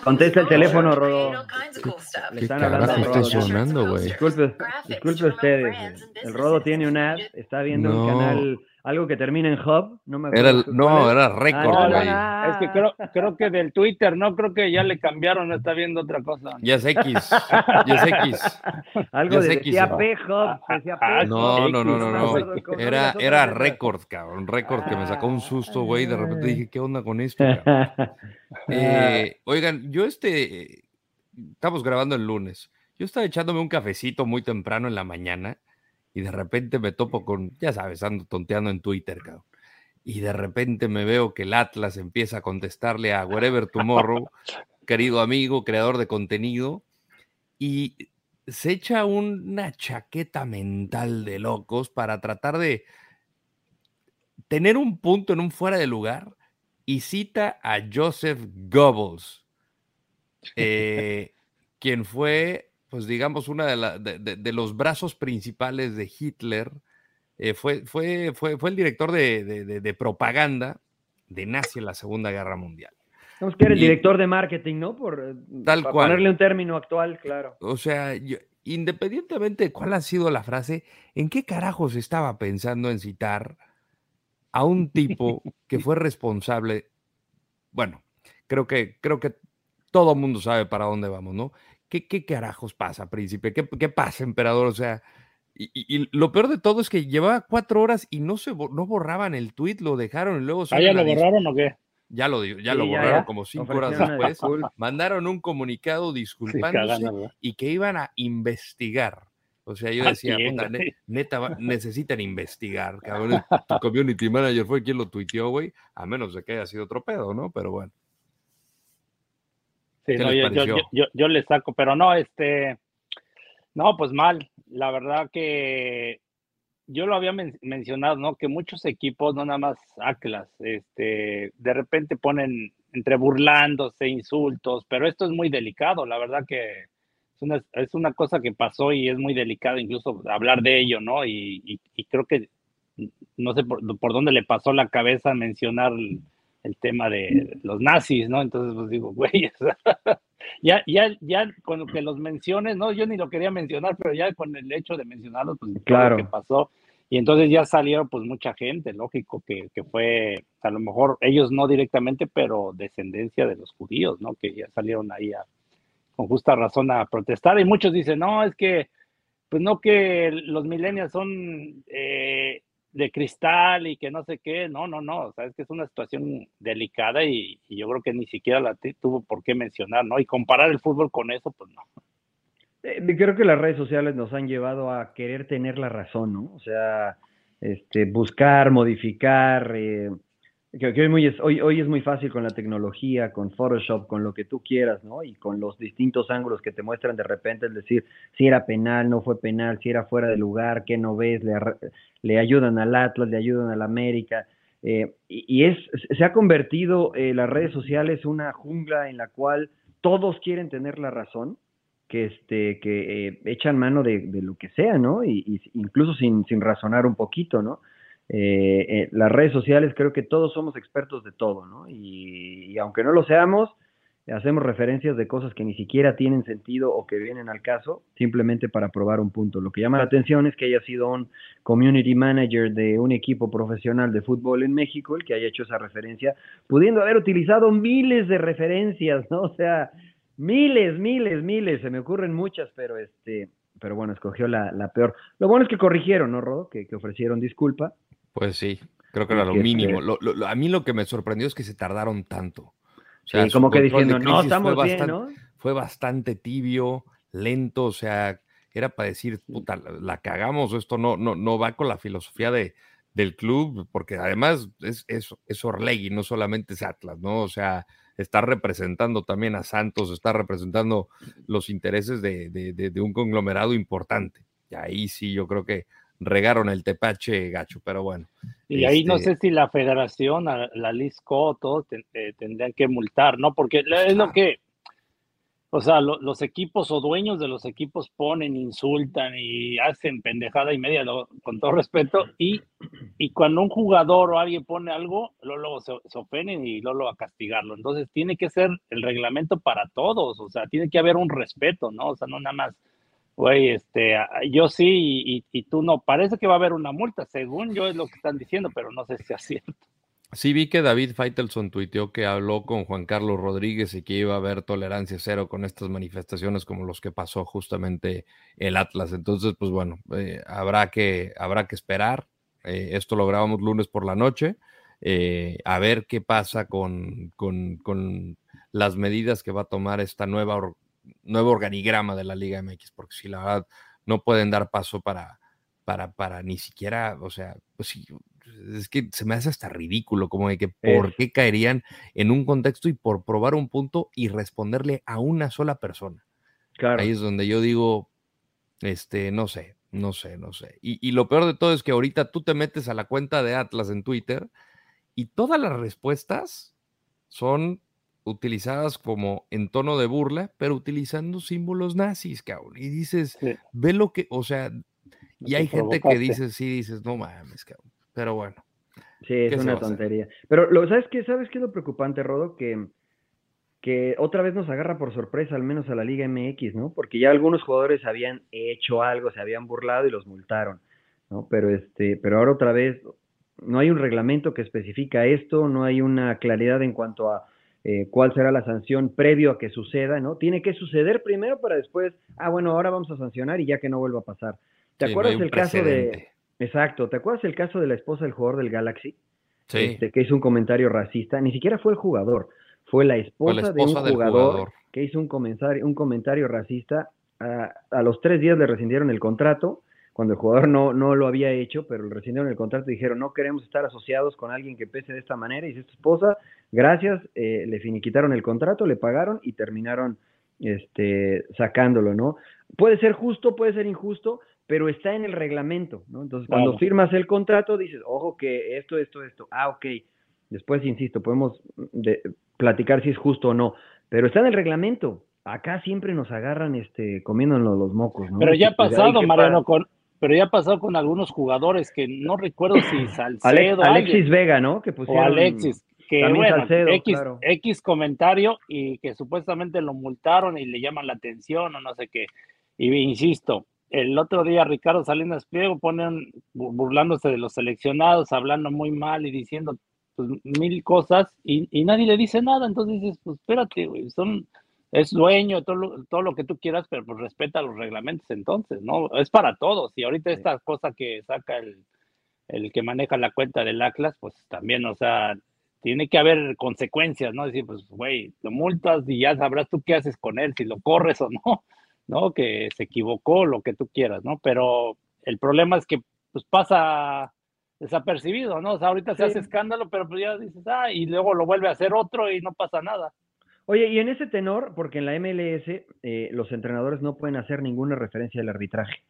Contesta el teléfono, Rodo. Le están hablando está sonando, güey? Disculpe, disculpe ustedes. El Rodo tiene un ad, está viendo un canal algo que termina en hub, no me acuerdo. Era, no, era récord, ah, es que creo, creo que del Twitter, no creo que ya le cambiaron, está viendo otra cosa. Ya es X, ya es X. Algo de X. Decía P Hub, decía P No, no, no, no, no. Era, era récord, cabrón, récord que me sacó un susto, güey, de repente dije, ¿qué onda con esto? Eh, oigan, yo este, estamos grabando el lunes, yo estaba echándome un cafecito muy temprano en la mañana y de repente me topo con, ya sabes, ando tonteando en Twitter, cabrón. Y de repente me veo que el Atlas empieza a contestarle a Wherever Tomorrow, querido amigo, creador de contenido, y se echa una chaqueta mental de locos para tratar de tener un punto en un fuera de lugar y cita a Joseph Goebbels, eh, quien fue pues digamos, uno de, de, los brazos principales de Hitler. Eh, fue, fue, fue, fue, el director de, propaganda de nazi en la Segunda Guerra Mundial. Vamos que era el director de marketing, ¿no? Por, eh, tal cual. ponerle un término actual, claro. O sea, independientemente de cuál ha sido la frase, ¿en qué carajos estaba pensando en citar a un tipo que fue responsable? Bueno, creo que, creo que todo el mundo sabe para dónde vamos, ¿no? ¿Qué, qué carajos pasa, príncipe? ¿Qué, qué pasa, emperador? O sea, y, lo peor de todo es que llevaba cuatro horas y no se no borraban el tweet, lo dejaron y luego... ¿Ah, ya lo borraron o qué? Ya lo, ya lo borraron como cinco horas después. Mandaron un comunicado disculpándose y que iban a investigar. O sea, yo decía, neta, necesitan investigar. Cabrón, tu community manager fue quien lo tuiteó, güey, a menos de que haya sido otro pedo, ¿no? Pero bueno. Sí, no, yo, yo, yo, le saco, pero no, este, no, pues mal. La verdad que yo lo había mencionado, ¿no? Que muchos equipos, no nada más Atlas, este, de repente ponen entre burlándose, insultos, pero esto es muy delicado, la verdad que una, es una cosa que pasó y es muy delicado incluso hablar de ello, ¿no? Y, creo que no sé por, dónde le pasó la cabeza mencionar el, tema de los nazis, ¿no? Entonces, pues digo, güey, ya, ya, ya con que los menciones, ¿no? Yo ni lo quería mencionar, pero ya con el hecho de mencionarlo, pues claro. lo que pasó. Y entonces ya salieron pues mucha gente, lógico, que, que, fue, a lo mejor ellos no directamente, pero descendencia de los judíos, ¿no? Que ya salieron ahí a, con justa razón a protestar. Y muchos dicen, no, es que, pues no que los millennials son eh, de cristal y que no sé qué, no, no, no, sabes que es una situación delicada y, yo creo que ni siquiera la tuvo por qué mencionar, ¿no? Y comparar el fútbol con eso, pues no. Eh, creo que las redes sociales nos han llevado a querer tener la razón, ¿no? O sea, este, buscar, modificar, eh, que, hoy, muy es, hoy, hoy es muy fácil con la tecnología, con Photoshop, con lo que tú quieras, ¿no? Y con los distintos ángulos que te muestran de repente, es decir, si era penal, no fue penal, si era fuera de lugar, qué no ves, le, le ayudan al Atlas, le ayudan al América. Eh, y, es, se ha convertido eh, las redes sociales una jungla en la cual todos quieren tener la razón, que, este, que eh, echan mano de, de, lo que sea, ¿no? Y, y incluso sin, sin razonar un poquito, ¿no? Eh, las redes sociales creo que todos somos expertos de todo, ¿no? Y, aunque no lo seamos, hacemos referencias de cosas que ni siquiera tienen sentido o que vienen al caso, simplemente para probar un punto. Lo que llama la atención es que haya sido un community manager de un equipo profesional de fútbol en México el que haya hecho esa referencia, pudiendo haber utilizado miles de referencias, ¿no? O sea, miles, miles, miles, se me ocurren muchas, pero este, pero bueno, escogió la, peor. Lo bueno es que corrigieron, ¿no, Rodo? Que, que ofrecieron disculpa pues sí, creo que era lo mínimo. a mí lo que me sorprendió es que se tardaron tanto. sí, como que diciendo, no, estamos bien, bastante, ¿no? Fue bastante tibio, lento, o sea, era para decir, puta, la, cagamos, esto no, no, no va con la filosofía de, del club, porque además es, es, es Orlegui, no solamente es Atlas, ¿no? O sea, está representando también a Santos, está representando los intereses de, de, de un conglomerado importante. Y ahí sí, yo creo que regaron el tepache gacho, pero bueno. Y ahí no este sé si la federación, la LISCO, todos eh, tendrían que multar, ¿no? Porque es lo que, o sea, los equipos o dueños de los equipos ponen, insultan y hacen pendejada y media, con todo respeto, y, y cuando un jugador o alguien pone algo, luego, se, se, ofenden y luego a castigarlo. Entonces tiene que ser el reglamento para todos, o sea, tiene que haber un respeto, ¿no? O sea, no nada más Güey, este, yo sí y, tú no. Parece que va a haber una multa, según yo es lo que están diciendo, pero no sé si es cierto. Sí, vi que David Feitelson tuiteó que habló con Juan Carlos Rodríguez y que iba a haber tolerancia cero con estas manifestaciones como los que pasó justamente el Atlas. Entonces, pues bueno, eh, habrá, que, habrá que esperar. Eh, esto lo grabamos lunes por la noche. Eh, a ver qué pasa con, con, con, las medidas que va a tomar esta nueva nuevo organigrama de la Liga MX, porque si la verdad no pueden dar paso para, para, para ni siquiera, o sea, pues es que se me hace hasta ridículo, como de que por qué caerían en un contexto y por probar un punto y responderle a una sola persona. Claro. Ahí es donde yo digo, este, no sé, no sé, no sé. Y, y, lo peor de todo es que ahorita tú te metes a la cuenta de Atlas en Twitter y todas las respuestas son utilizadas como en tono de burla, pero utilizando símbolos nazis, cabrón. Y dices, ve lo que, o sea, y hay gente que dice, sí, dices, no mames, cabrón. Pero bueno. Sí, es una tontería. Pero, lo, ¿sabes qué? ¿Sabes qué es lo preocupante, Rodo? Que, que otra vez nos agarra por sorpresa, al menos a la Liga MX, ¿no? Porque ya algunos jugadores habían hecho algo, se habían burlado y los multaron, ¿no? Pero, este, pero ahora otra vez no hay un reglamento que especifica esto, no hay una claridad en cuanto a eh, cuál será la sanción previo a que suceda, ¿no? Tiene que suceder primero para después, ah, bueno, ahora vamos a sancionar y ya que no vuelva a pasar. ¿Te acuerdas del caso de... Exacto, ¿te acuerdas el caso de la esposa del jugador del Galaxy? Sí. Este, que hizo un comentario racista, ni siquiera fue el jugador, fue la esposa, de un jugador, que hizo un comentario, un comentario racista. a los tres días le rescindieron el contrato, cuando el jugador no, no lo había hecho, pero le rescindieron el contrato y dijeron, no queremos estar asociados con alguien que pese de esta manera. Y dice, tu esposa, gracias, eh, le finiquitaron el contrato, le pagaron y terminaron este, sacándolo, ¿no? Puede ser justo, puede ser injusto, pero está en el reglamento, ¿no? Entonces, cuando firmas el contrato, dices, ojo que esto, esto, esto, ah, ok. Después, insisto, podemos platicar si es justo o no, pero está en el reglamento. acá siempre nos agarran este comiéndonos los mocos, ¿no? Pero ya ha Pues, pasado, Mariano, con, pero ya ha pasado con algunos jugadores que no recuerdo si Alex- Salcedo Alexis alguien, Vega, ¿no? Que o pusieron Alexis, que bueno, Salcedo, X, claro. X comentario y que supuestamente lo multaron y le llaman la atención o no sé qué. Y insisto, el otro día Ricardo Salinas Pliego ponen bu- burlándose de los seleccionados, hablando muy mal y diciendo pues, mil cosas y, y nadie le dice nada. Entonces dices, pues espérate, güey, son, es dueño, todo lo, todo lo que tú quieras, pero pues respeta los reglamentos entonces, ¿no? Es para todos. Y ahorita Sí. esta cosa que saca el, el que maneja la cuenta del Atlas, pues también, o sea, tiene que haber consecuencias, ¿no? Decir, pues, güey, lo multas y ya sabrás tú qué haces con él, si lo corres o no, ¿no? Que se equivocó, lo que tú quieras, ¿no? Pero el problema es que, pues, pasa desapercibido, ¿no? O sea, ahorita se hace escándalo, pero pues ya dices, ah, y luego lo vuelve a hacer otro y no pasa nada. Oye, y en ese tenor, porque en la MLS eh, los entrenadores no pueden hacer ninguna referencia al arbitraje,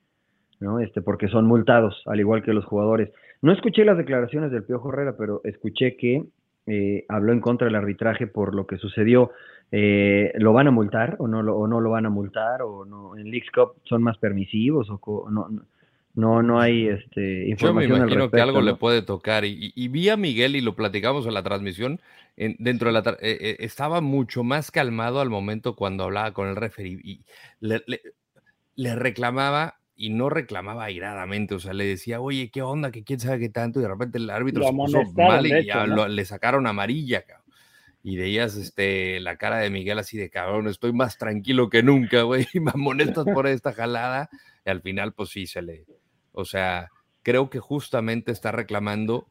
¿no? Este, porque son multados, al igual que los jugadores. No escuché las declaraciones del Piojo Herrera, pero escuché que eh, habló en contra del arbitraje por lo que sucedió. Eh, ¿Lo van a multar o no lo, o no van a multar? ¿O no? ¿En Leagues Cup son más permisivos? ¿O no, no, no, no hay este, Yo me información al imagino que algo le puede tocar. Y, y- y vi a Miguel y lo platicamos en la transmisión. en- dentro de la tra- eh, eh, estaba mucho más calmado al momento cuando hablaba con el referee y le, le- le reclamaba y no reclamaba airadamente. O sea, le decía, oye, ¿qué onda? Que quién sabe qué tanto. Y de repente el árbitro Lo se puso mal y de ya hecho, ¿no? lo- le sacaron amarilla. cabrón. Y veías este, la cara de Miguel así de cabrón, estoy más tranquilo que nunca, güey. y Me amonestas por esta jalada. Y al final, pues sí, se le. O sea, creo que justamente está reclamando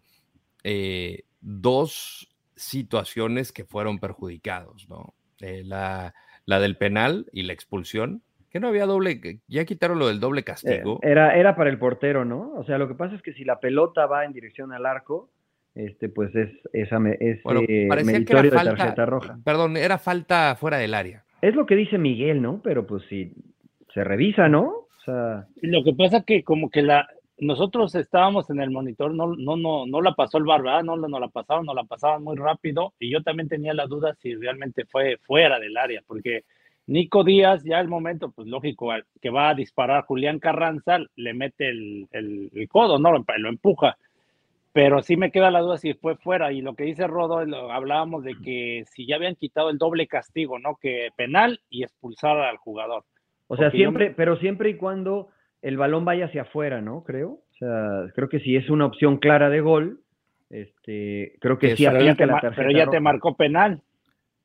eh, dos situaciones que fueron perjudicados, ¿no? Eh, la, la del penal y la expulsión, que no había doble, ya quitaron lo del doble Eh, castigo. Era, era para el portero, ¿no? O sea, lo que pasa es que si la pelota va en dirección al arco, este, pues es, esa me- es bueno, eh, parecía que era de falta, tarjeta roja. perdón, era falta fuera del área. Es lo que dice Miguel, ¿no? Pero pues si se revisa, ¿no? Lo que pasa que como que la nosotros estábamos en el monitor, no, no, no, no la pasó el bar, ¿verdad? No, no la pasaron, no la pasaban muy rápido y yo también tenía la duda si realmente fue fuera del área, porque Nico Díaz, ya el momento, pues lógico, que va a disparar Julián Carranza, le mete el, el- codo, ¿no? Lo, empuja. Pero sí me queda la duda si fue fuera. Y lo que dice Rodo, hablábamos de que si ya habían quitado el doble castigo, ¿no? Que penal y expulsar al jugador. O sea, Porque siempre, pero siempre y cuando el balón vaya hacia afuera, ¿no? Creo. O sea, creo que si es una opción clara de gol, este, creo que sí Pero Pero ya, aplica te, la tarjeta pero ya te marcó penal,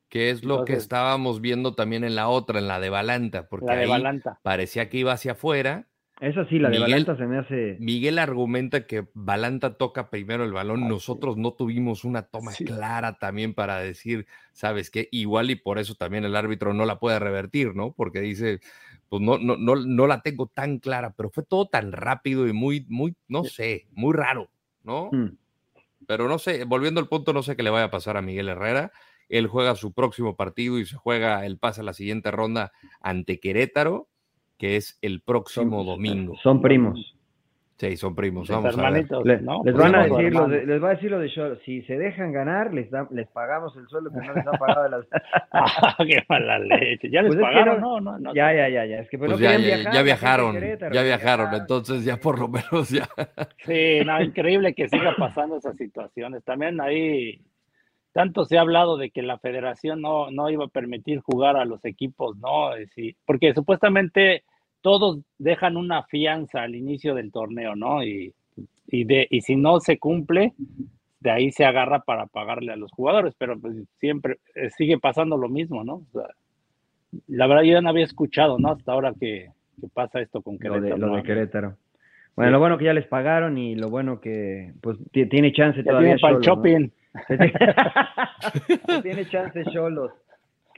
que es lo que estábamos viendo también en la otra, en la de Balanta, porque la de ahí Balanta. parecía que iba hacia afuera. Esa sí, la de Miguel- Balanta se me hace. Miguel argumenta que Balanta toca primero el balón. Ah, sí. Nosotros no tuvimos una toma Sí. clara también para decir, ¿sabes qué? Igual y por eso también el árbitro no la puede revertir, ¿no? Porque dice, pues no, no, no, no la tengo tan clara, pero fue todo tan rápido y muy, muy, no sé, muy raro, ¿no? Mm. Pero no sé, volviendo al punto, no sé qué le vaya a pasar a Miguel Herrera. Él juega su próximo partido y se juega el pase a la siguiente ronda ante Querétaro, que es el próximo Son- domingo. Son primos. Sí, son primos. Vamos a ver. hermanitos, Le- ¿no? les van a decir, lo de- les va a decir lo de Cholos, si se dejan ganar, les da- les pagamos el sueldo que no les han pagado de las... Ah, qué mala leche. ¿Ya les Pues es que pagaron? no- No, no, no. ya, ya, ya, ya, es que pues, Pues no ya, viajar, viajaron, ya viajaron, entonces ya por lo menos ya. Sí, no, increíble que siga pasando esas situaciones. También ahí, tanto se ha hablado de que la federación no, no iba a permitir jugar a los equipos, ¿no? Es decir, porque supuestamente todos dejan una fianza al inicio del torneo, ¿no? Y, y, de, y si no se cumple, de ahí se agarra para pagarle a los jugadores, pero pues siempre eh, sigue pasando lo mismo, ¿no? O sea, la verdad yo ya no había escuchado, ¿no? Hasta ahora que, que pasa esto con Lo Querétaro. de, lo de. Querétaro. Bueno, Sí. lo bueno que ya les pagaron y lo bueno que pues ti- tiene chance Ya todavía tiene para el shopping. tiene chance Cholos.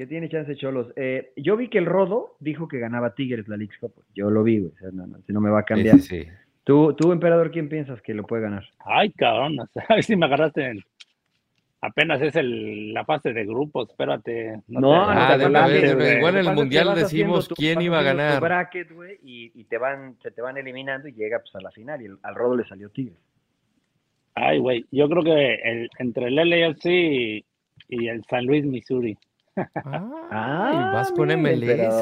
Que tiene chance Cholos. Eh, yo vi que el Rodo dijo que ganaba Tigres la League Cup. Yo lo vi, güey. o sea, no, no, si no me va a cambiar. Sí, sí, sí. ¿Tú, tú, emperador, quién piensas que lo puede ganar? Ay, cabrón, a ver si me agarraste en... Apenas es el, la fase de grupos, espérate. No, te- no, Ah, te güey. igual en el Mundial decimos tu- quién iba a tu ganar. bracket, güey, y, y te van, se te van eliminando y llega pues a la final. Y el- al Rodo le salió Tigres. Ay, güey, yo creo que el, entre el LAFC y, y el San Luis, Missouri. Ah, vas con MLS.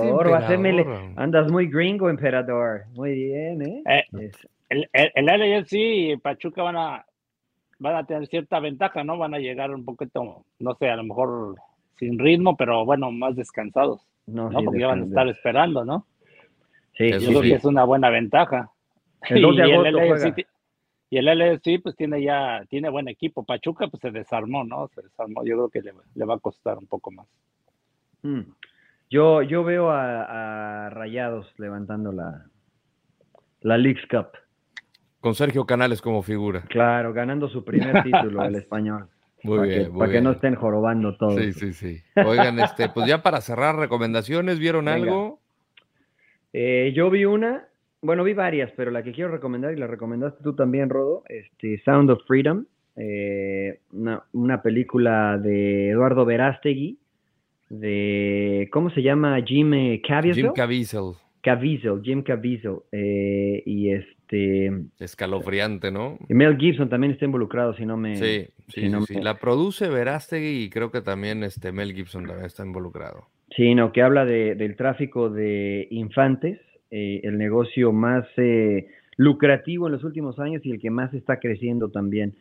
Andas muy gringo, emperador. Muy bien, ¿eh? eh el, el, y Pachuca van a, van a tener cierta ventaja, ¿no? Van a llegar un poquito, no sé, a lo mejor sin ritmo, pero bueno, más descansados. No, porque ya van a estar esperando, ¿no? Sí, yo creo que es una buena ventaja. El y, el y el LSC pues tiene ya, tiene buen equipo. Pachuca pues se desarmó, ¿no? Se desarmó. Yo creo que le, va a costar un poco más. Mm. Yo, yo veo a, Rayados levantando la, la Leagues Cup. Con Sergio Canales como figura. Claro, ganando su primer título, el español. Muy bien, Para que no estén jorobando todos. Sí, sí, sí. Oigan, este, pues ya para cerrar recomendaciones, ¿vieron algo? Eh, yo vi una, bueno, vi varias, pero la que quiero recomendar, y la recomendaste tú también, Rodo, este, Sound of Freedom, eh, una, película de Eduardo Verástegui, de, ¿cómo se llama? Jim eh, Caviezel. Jim Caviezel. Caviezel, Jim Caviezel. Eh, y este... Escalofriante, ¿no? Y Mel Gibson también está involucrado, si no me... Sí, sí, sí, La produce Verástegui y creo que también este Mel Gibson también está involucrado. Sí, no, que habla de, del tráfico de infantes eh, el negocio más eh, lucrativo en los últimos años y el que más está creciendo también.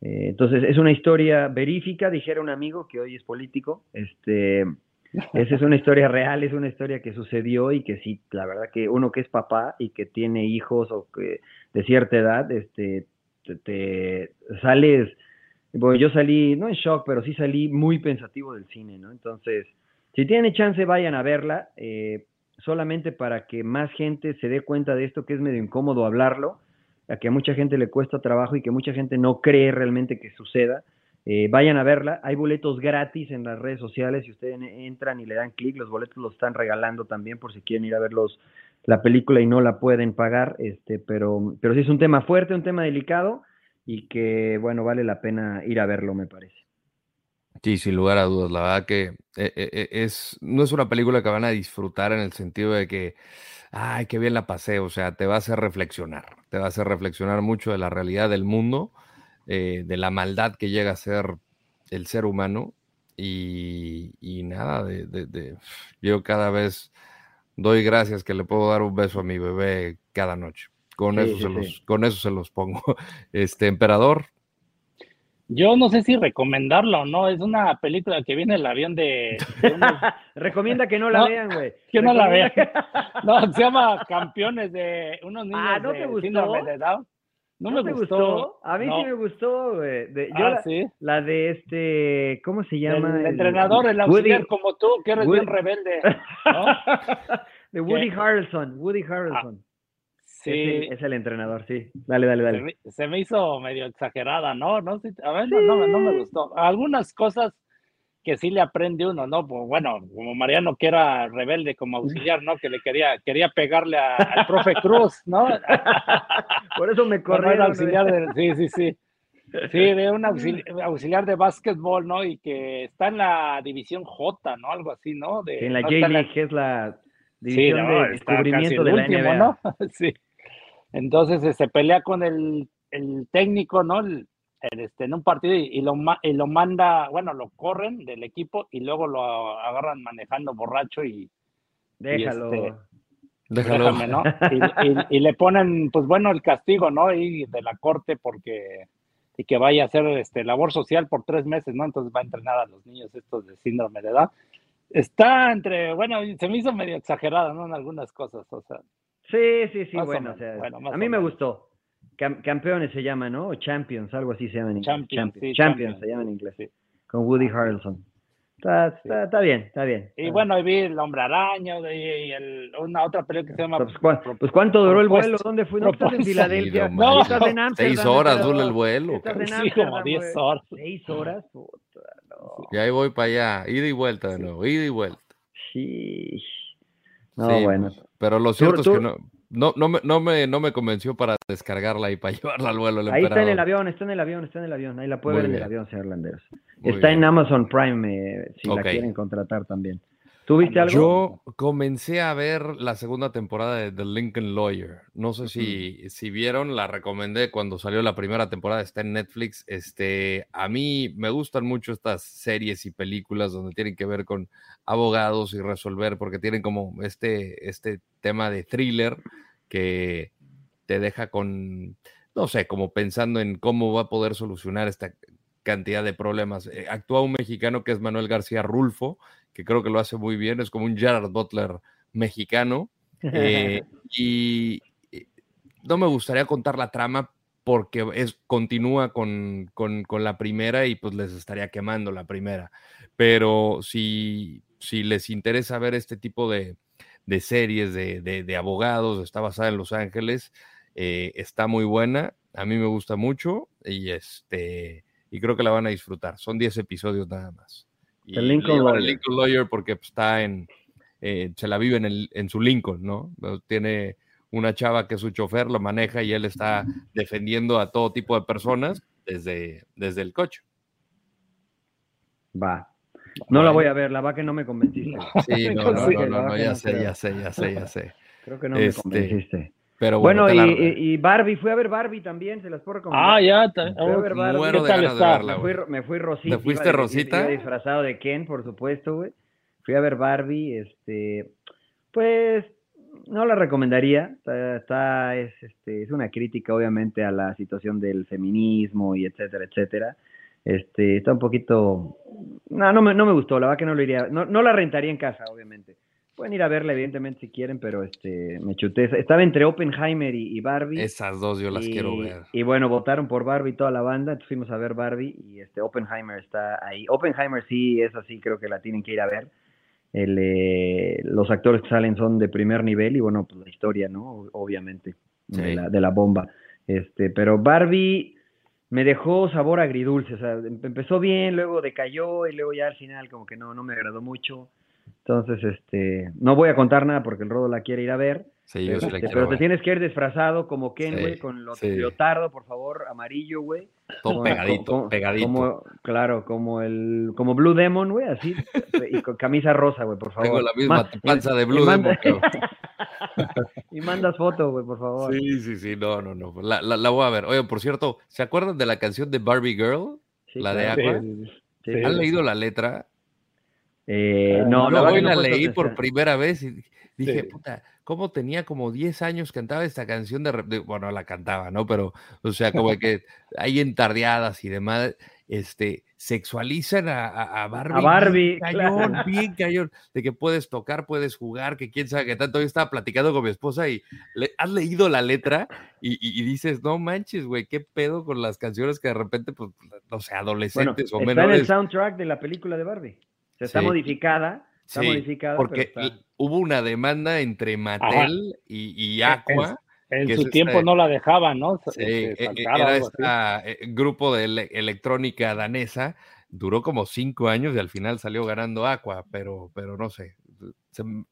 Eh, entonces, es una historia verífica, dijera un amigo que hoy es político. Este, esa es una historia real, es una historia que sucedió y que sí, la verdad que uno que es papá y que tiene hijos o que de cierta edad, este, te, sales, bueno, yo salí, no en shock, pero sí salí muy pensativo del cine, ¿no? Entonces, si tienen chance, vayan a verla. Eh, solamente para que más gente se dé cuenta de esto que es medio incómodo hablarlo, a que a mucha gente le cuesta trabajo y que mucha gente no cree realmente que suceda. Eh, vayan a verla, hay boletos gratis en las redes sociales, si ustedes entran y le dan clic, los boletos los están regalando también por si quieren ir a ver la película y no la pueden pagar, este, pero, pero sí es un tema fuerte, un tema delicado y que, bueno, vale la pena ir a verlo, me parece. Sí, sin lugar a dudas. La verdad que eh, eh, eh, es, no es una película que van a disfrutar en el sentido de que, ay, qué bien la pasé. O sea, te va a hacer reflexionar. Te va a hacer reflexionar mucho de la realidad del mundo, de la maldad que llega a ser el ser humano. Y, nada, de, yo cada vez doy gracias que le puedo dar un beso a mi bebé cada noche. Con, eso, se Los, con eso se los pongo. Este, emperador, yo no sé si recomendarlo o no, es una película que viene el avión de... Recomienda que no la vean, güey. Que no la vean. No, se llama Campeones de unos niños ah, ¿no te gustó? No, me gustó? A mí sí me gustó, güey. yo ah, la, ¿sí? la, de este, ¿cómo se llama? El, entrenador, el auxiliar como tú, que eres bien rebelde. ¿no? de Woody Harrelson, Woody Harrelson. Sí. Es el, entrenador, sí. Dale, dale, dale. Se me, hizo medio exagerada, ¿no? no a ver, no, no, me gustó. Algunas cosas que sí le aprende uno, ¿no? Pues, bueno, como Mariano que era rebelde como auxiliar, ¿no? Que le quería, quería pegarle al profe Cruz, ¿no? Por eso me corrió. auxiliar de, sí, sí, sí. Sí, de un auxiliar, de básquetbol, ¿no? Y que está en la división J, ¿no? Algo así, ¿no? De, en la J-League, que es la división de descubrimiento de la NBA. ¿no? sí. Entonces se este, pelea con el, técnico, ¿no? este, en un partido y, lo, y lo manda, bueno, lo corren del equipo y luego lo agarran manejando borracho y... Déjalo. Este, Déjalo. ¿no? y, le ponen, pues bueno, el castigo, ¿no? Y de la corte porque y que vaya a hacer este labor social por tres meses, ¿no? Entonces va a entrenar a los niños estos de síndrome de edad. Está entre, bueno, se me hizo medio exagerada, ¿no? En algunas cosas, o sea. Sí, sí, sí, bueno, o sea, a mí me gustó. campeones se llama, ¿no? O Champions, algo así se llama en inglés. Champions, Champions, se llama en inglés. Sí. Con Woody Harrelson. Está, está, está, bien, está bien. Y bueno, vi el Hombre Araña y, el, una otra película que se llama. Pues, pues ¿cuánto duró el vuelo? ¿Dónde fue? No, estás en Filadelfia. no, estás en Amsterdam. Seis horas dura el vuelo. Estás en sí, como diez horas. Seis horas, puta, no. Y ahí voy para allá, ida y vuelta de nuevo, ida y vuelta. Sí. No, bueno. Pero lo cierto es que no, no, no, me, no, me, no me convenció para descargarla y para llevarla al vuelo. Ahí está en el avión, está en el avión, está en el avión. Ahí la puede ver en el avión, señor Landeros. está en Amazon Prime, eh, si la quieren contratar también. ¿Tuviste algo? Yo comencé a ver la segunda temporada de The Lincoln Lawyer. No sé si, si vieron, la recomendé cuando salió la primera temporada, está en Netflix. Este, a mí me gustan mucho estas series y películas donde tienen que ver con abogados y resolver, porque tienen como este, este tema de thriller que te deja con, no sé, como pensando en cómo va a poder solucionar esta cantidad de problemas. Eh, actúa un mexicano que es Manuel García Rulfo, que creo que lo hace muy bien, es como un Gerard Butler mexicano. Eh, y no me gustaría contar la trama porque es, continúa con, la primera y pues les estaría quemando la primera. Pero si, si les interesa ver este tipo de, series de, abogados, está basada en Los Ángeles, eh, está muy buena, a mí me gusta mucho y, este, y creo que la van a disfrutar. Son 10 episodios nada más el Lincoln Lawyer. porque pues, está en, eh, se la vive en, el, en su Lincoln, ¿no? Tiene una chava que es su chofer, lo maneja y él está defendiendo a todo tipo de personas desde, desde el coche. Va. No la voy a ver, la va que no me convenciste. Sí, no, no, no, no, ya sé, ya sé, ya sé, ya sé. Creo que no me este, convenciste. Pero bueno, y, Barbie, fui a ver Barbie también, se las puedo recomendar. Ah, ya, fui a ver Barbie. Muero de ganas de verla, me, fui, me fui Rosita. ¿Te fuiste Rosita? disfrazado de Ken, por supuesto, güey. Fui a ver Barbie, este, pues, no la recomendaría. Está, es, este, es una crítica, obviamente, a la situación del feminismo y etcétera, etcétera. Este, está un poquito, no, no me, no me gustó, la verdad que no lo iría, no, no la rentaría en casa, obviamente. Pueden ir a verla, evidentemente, si quieren, pero este me chuté. Estaba entre Oppenheimer y, Barbie. Esas dos yo las quiero ver. Y bueno, votaron por Barbie toda la banda, entonces fuimos a ver Barbie y este Oppenheimer está ahí. Oppenheimer sí es así, creo que la tienen que ir a ver. El, eh, los actores que salen son de primer nivel y bueno, pues la historia, ¿no? Obviamente, de, la, de la bomba. Este, pero Barbie me dejó sabor agridulce, o sea, em, empezó bien, luego decayó y luego ya al final como que no, no me agradó mucho. Entonces, este, no voy a contar nada porque el Rodo la quiere ir a ver. Sí, yo pero, este, pero te tienes que ir disfrazado como Ken, güey, con los leotardo, por favor, amarillo, güey. Todo pegadito, pegadito. claro, como el, como Blue Demon, güey, así, y con camisa rosa, güey, por favor. Tengo la misma panza de Blue Demon. y mandas foto, güey, por favor. Sí, sí, sí, no, no, no. La, la, voy a ver. Oye, por cierto, ¿se acuerdan de la canción de Barbie Girl? la de Aqua. ¿Han leído la letra? Eh, no, no, hoy la leí por primera vez y dije, puta, ¿cómo tenía como 10 años cantaba esta canción de, bueno, la cantaba, ¿no? Pero, o sea, como que hay entardeadas y demás, este, sexualizan a, Barbie. A Barbie. Bien cañón, bien cañón, de que puedes tocar, puedes jugar, que quién sabe qué tanto. Yo estaba platicando con mi esposa y le, has leído la letra y, dices, no manches, güey, qué pedo con las canciones que de repente, pues, no sé, adolescentes o menores. Está en el soundtrack de la película de Barbie está modificada. Está modificada. Porque hubo una demanda entre Mattel y, Aqua. En, su tiempo este no la dejaban, ¿no? Sí, e, e, era este grupo de electrónica danesa, duró como cinco años y al final salió ganando Aqua, pero, pero no sé.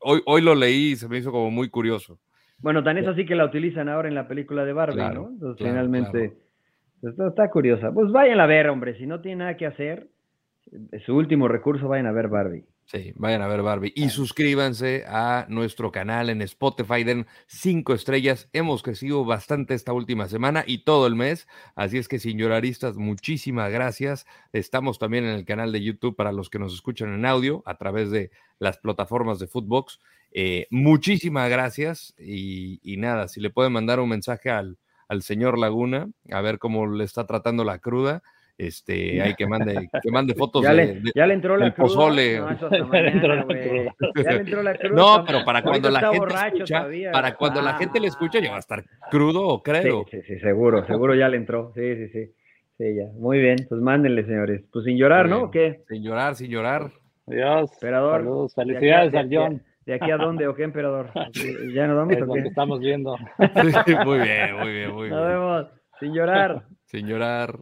hoy, hoy lo leí y se me hizo como muy curioso. Bueno, tan es así que la utilizan ahora en la película de Barbie, ¿no? Entonces, finalmente, Está, está, curiosa. Pues vayan a ver, hombre, si no tiene nada que hacer, su último recurso, vayan a ver Barbie. Sí, vayan a ver Barbie. Y suscríbanse a nuestro canal en Spotify, den cinco estrellas. Hemos crecido bastante esta última semana y todo el mes. Así es que, señoraristas, muchísimas gracias. Estamos también en el canal de YouTube para los que nos escuchan en audio a través de las plataformas de Footbox. Eh, muchísimas gracias. Y, nada, si le pueden mandar un mensaje al, al señor Laguna, a ver cómo le está tratando la cruda este, hay que mande, que mande fotos ya de, le, ya le entró la cruda. pozole. No, ya le entró la cruda. No, pero para cuando la gente escucha, para cuando la gente le escucha ya va a estar crudo, creo. Sí, sí, sí, seguro, seguro ya le entró. Sí, sí, sí. Sí, ya. Muy bien, pues mándenle, señores. Pues sin llorar, ¿no? ¿O qué? Sin llorar, sin llorar. Adiós. Emperador. Saludos, felicidades al John. ¿De aquí a dónde o qué, emperador? ¿Ya nos vamos es o qué? estamos viendo. muy bien, muy bien, muy bien. Nos vemos. Sin llorar. Sin llorar.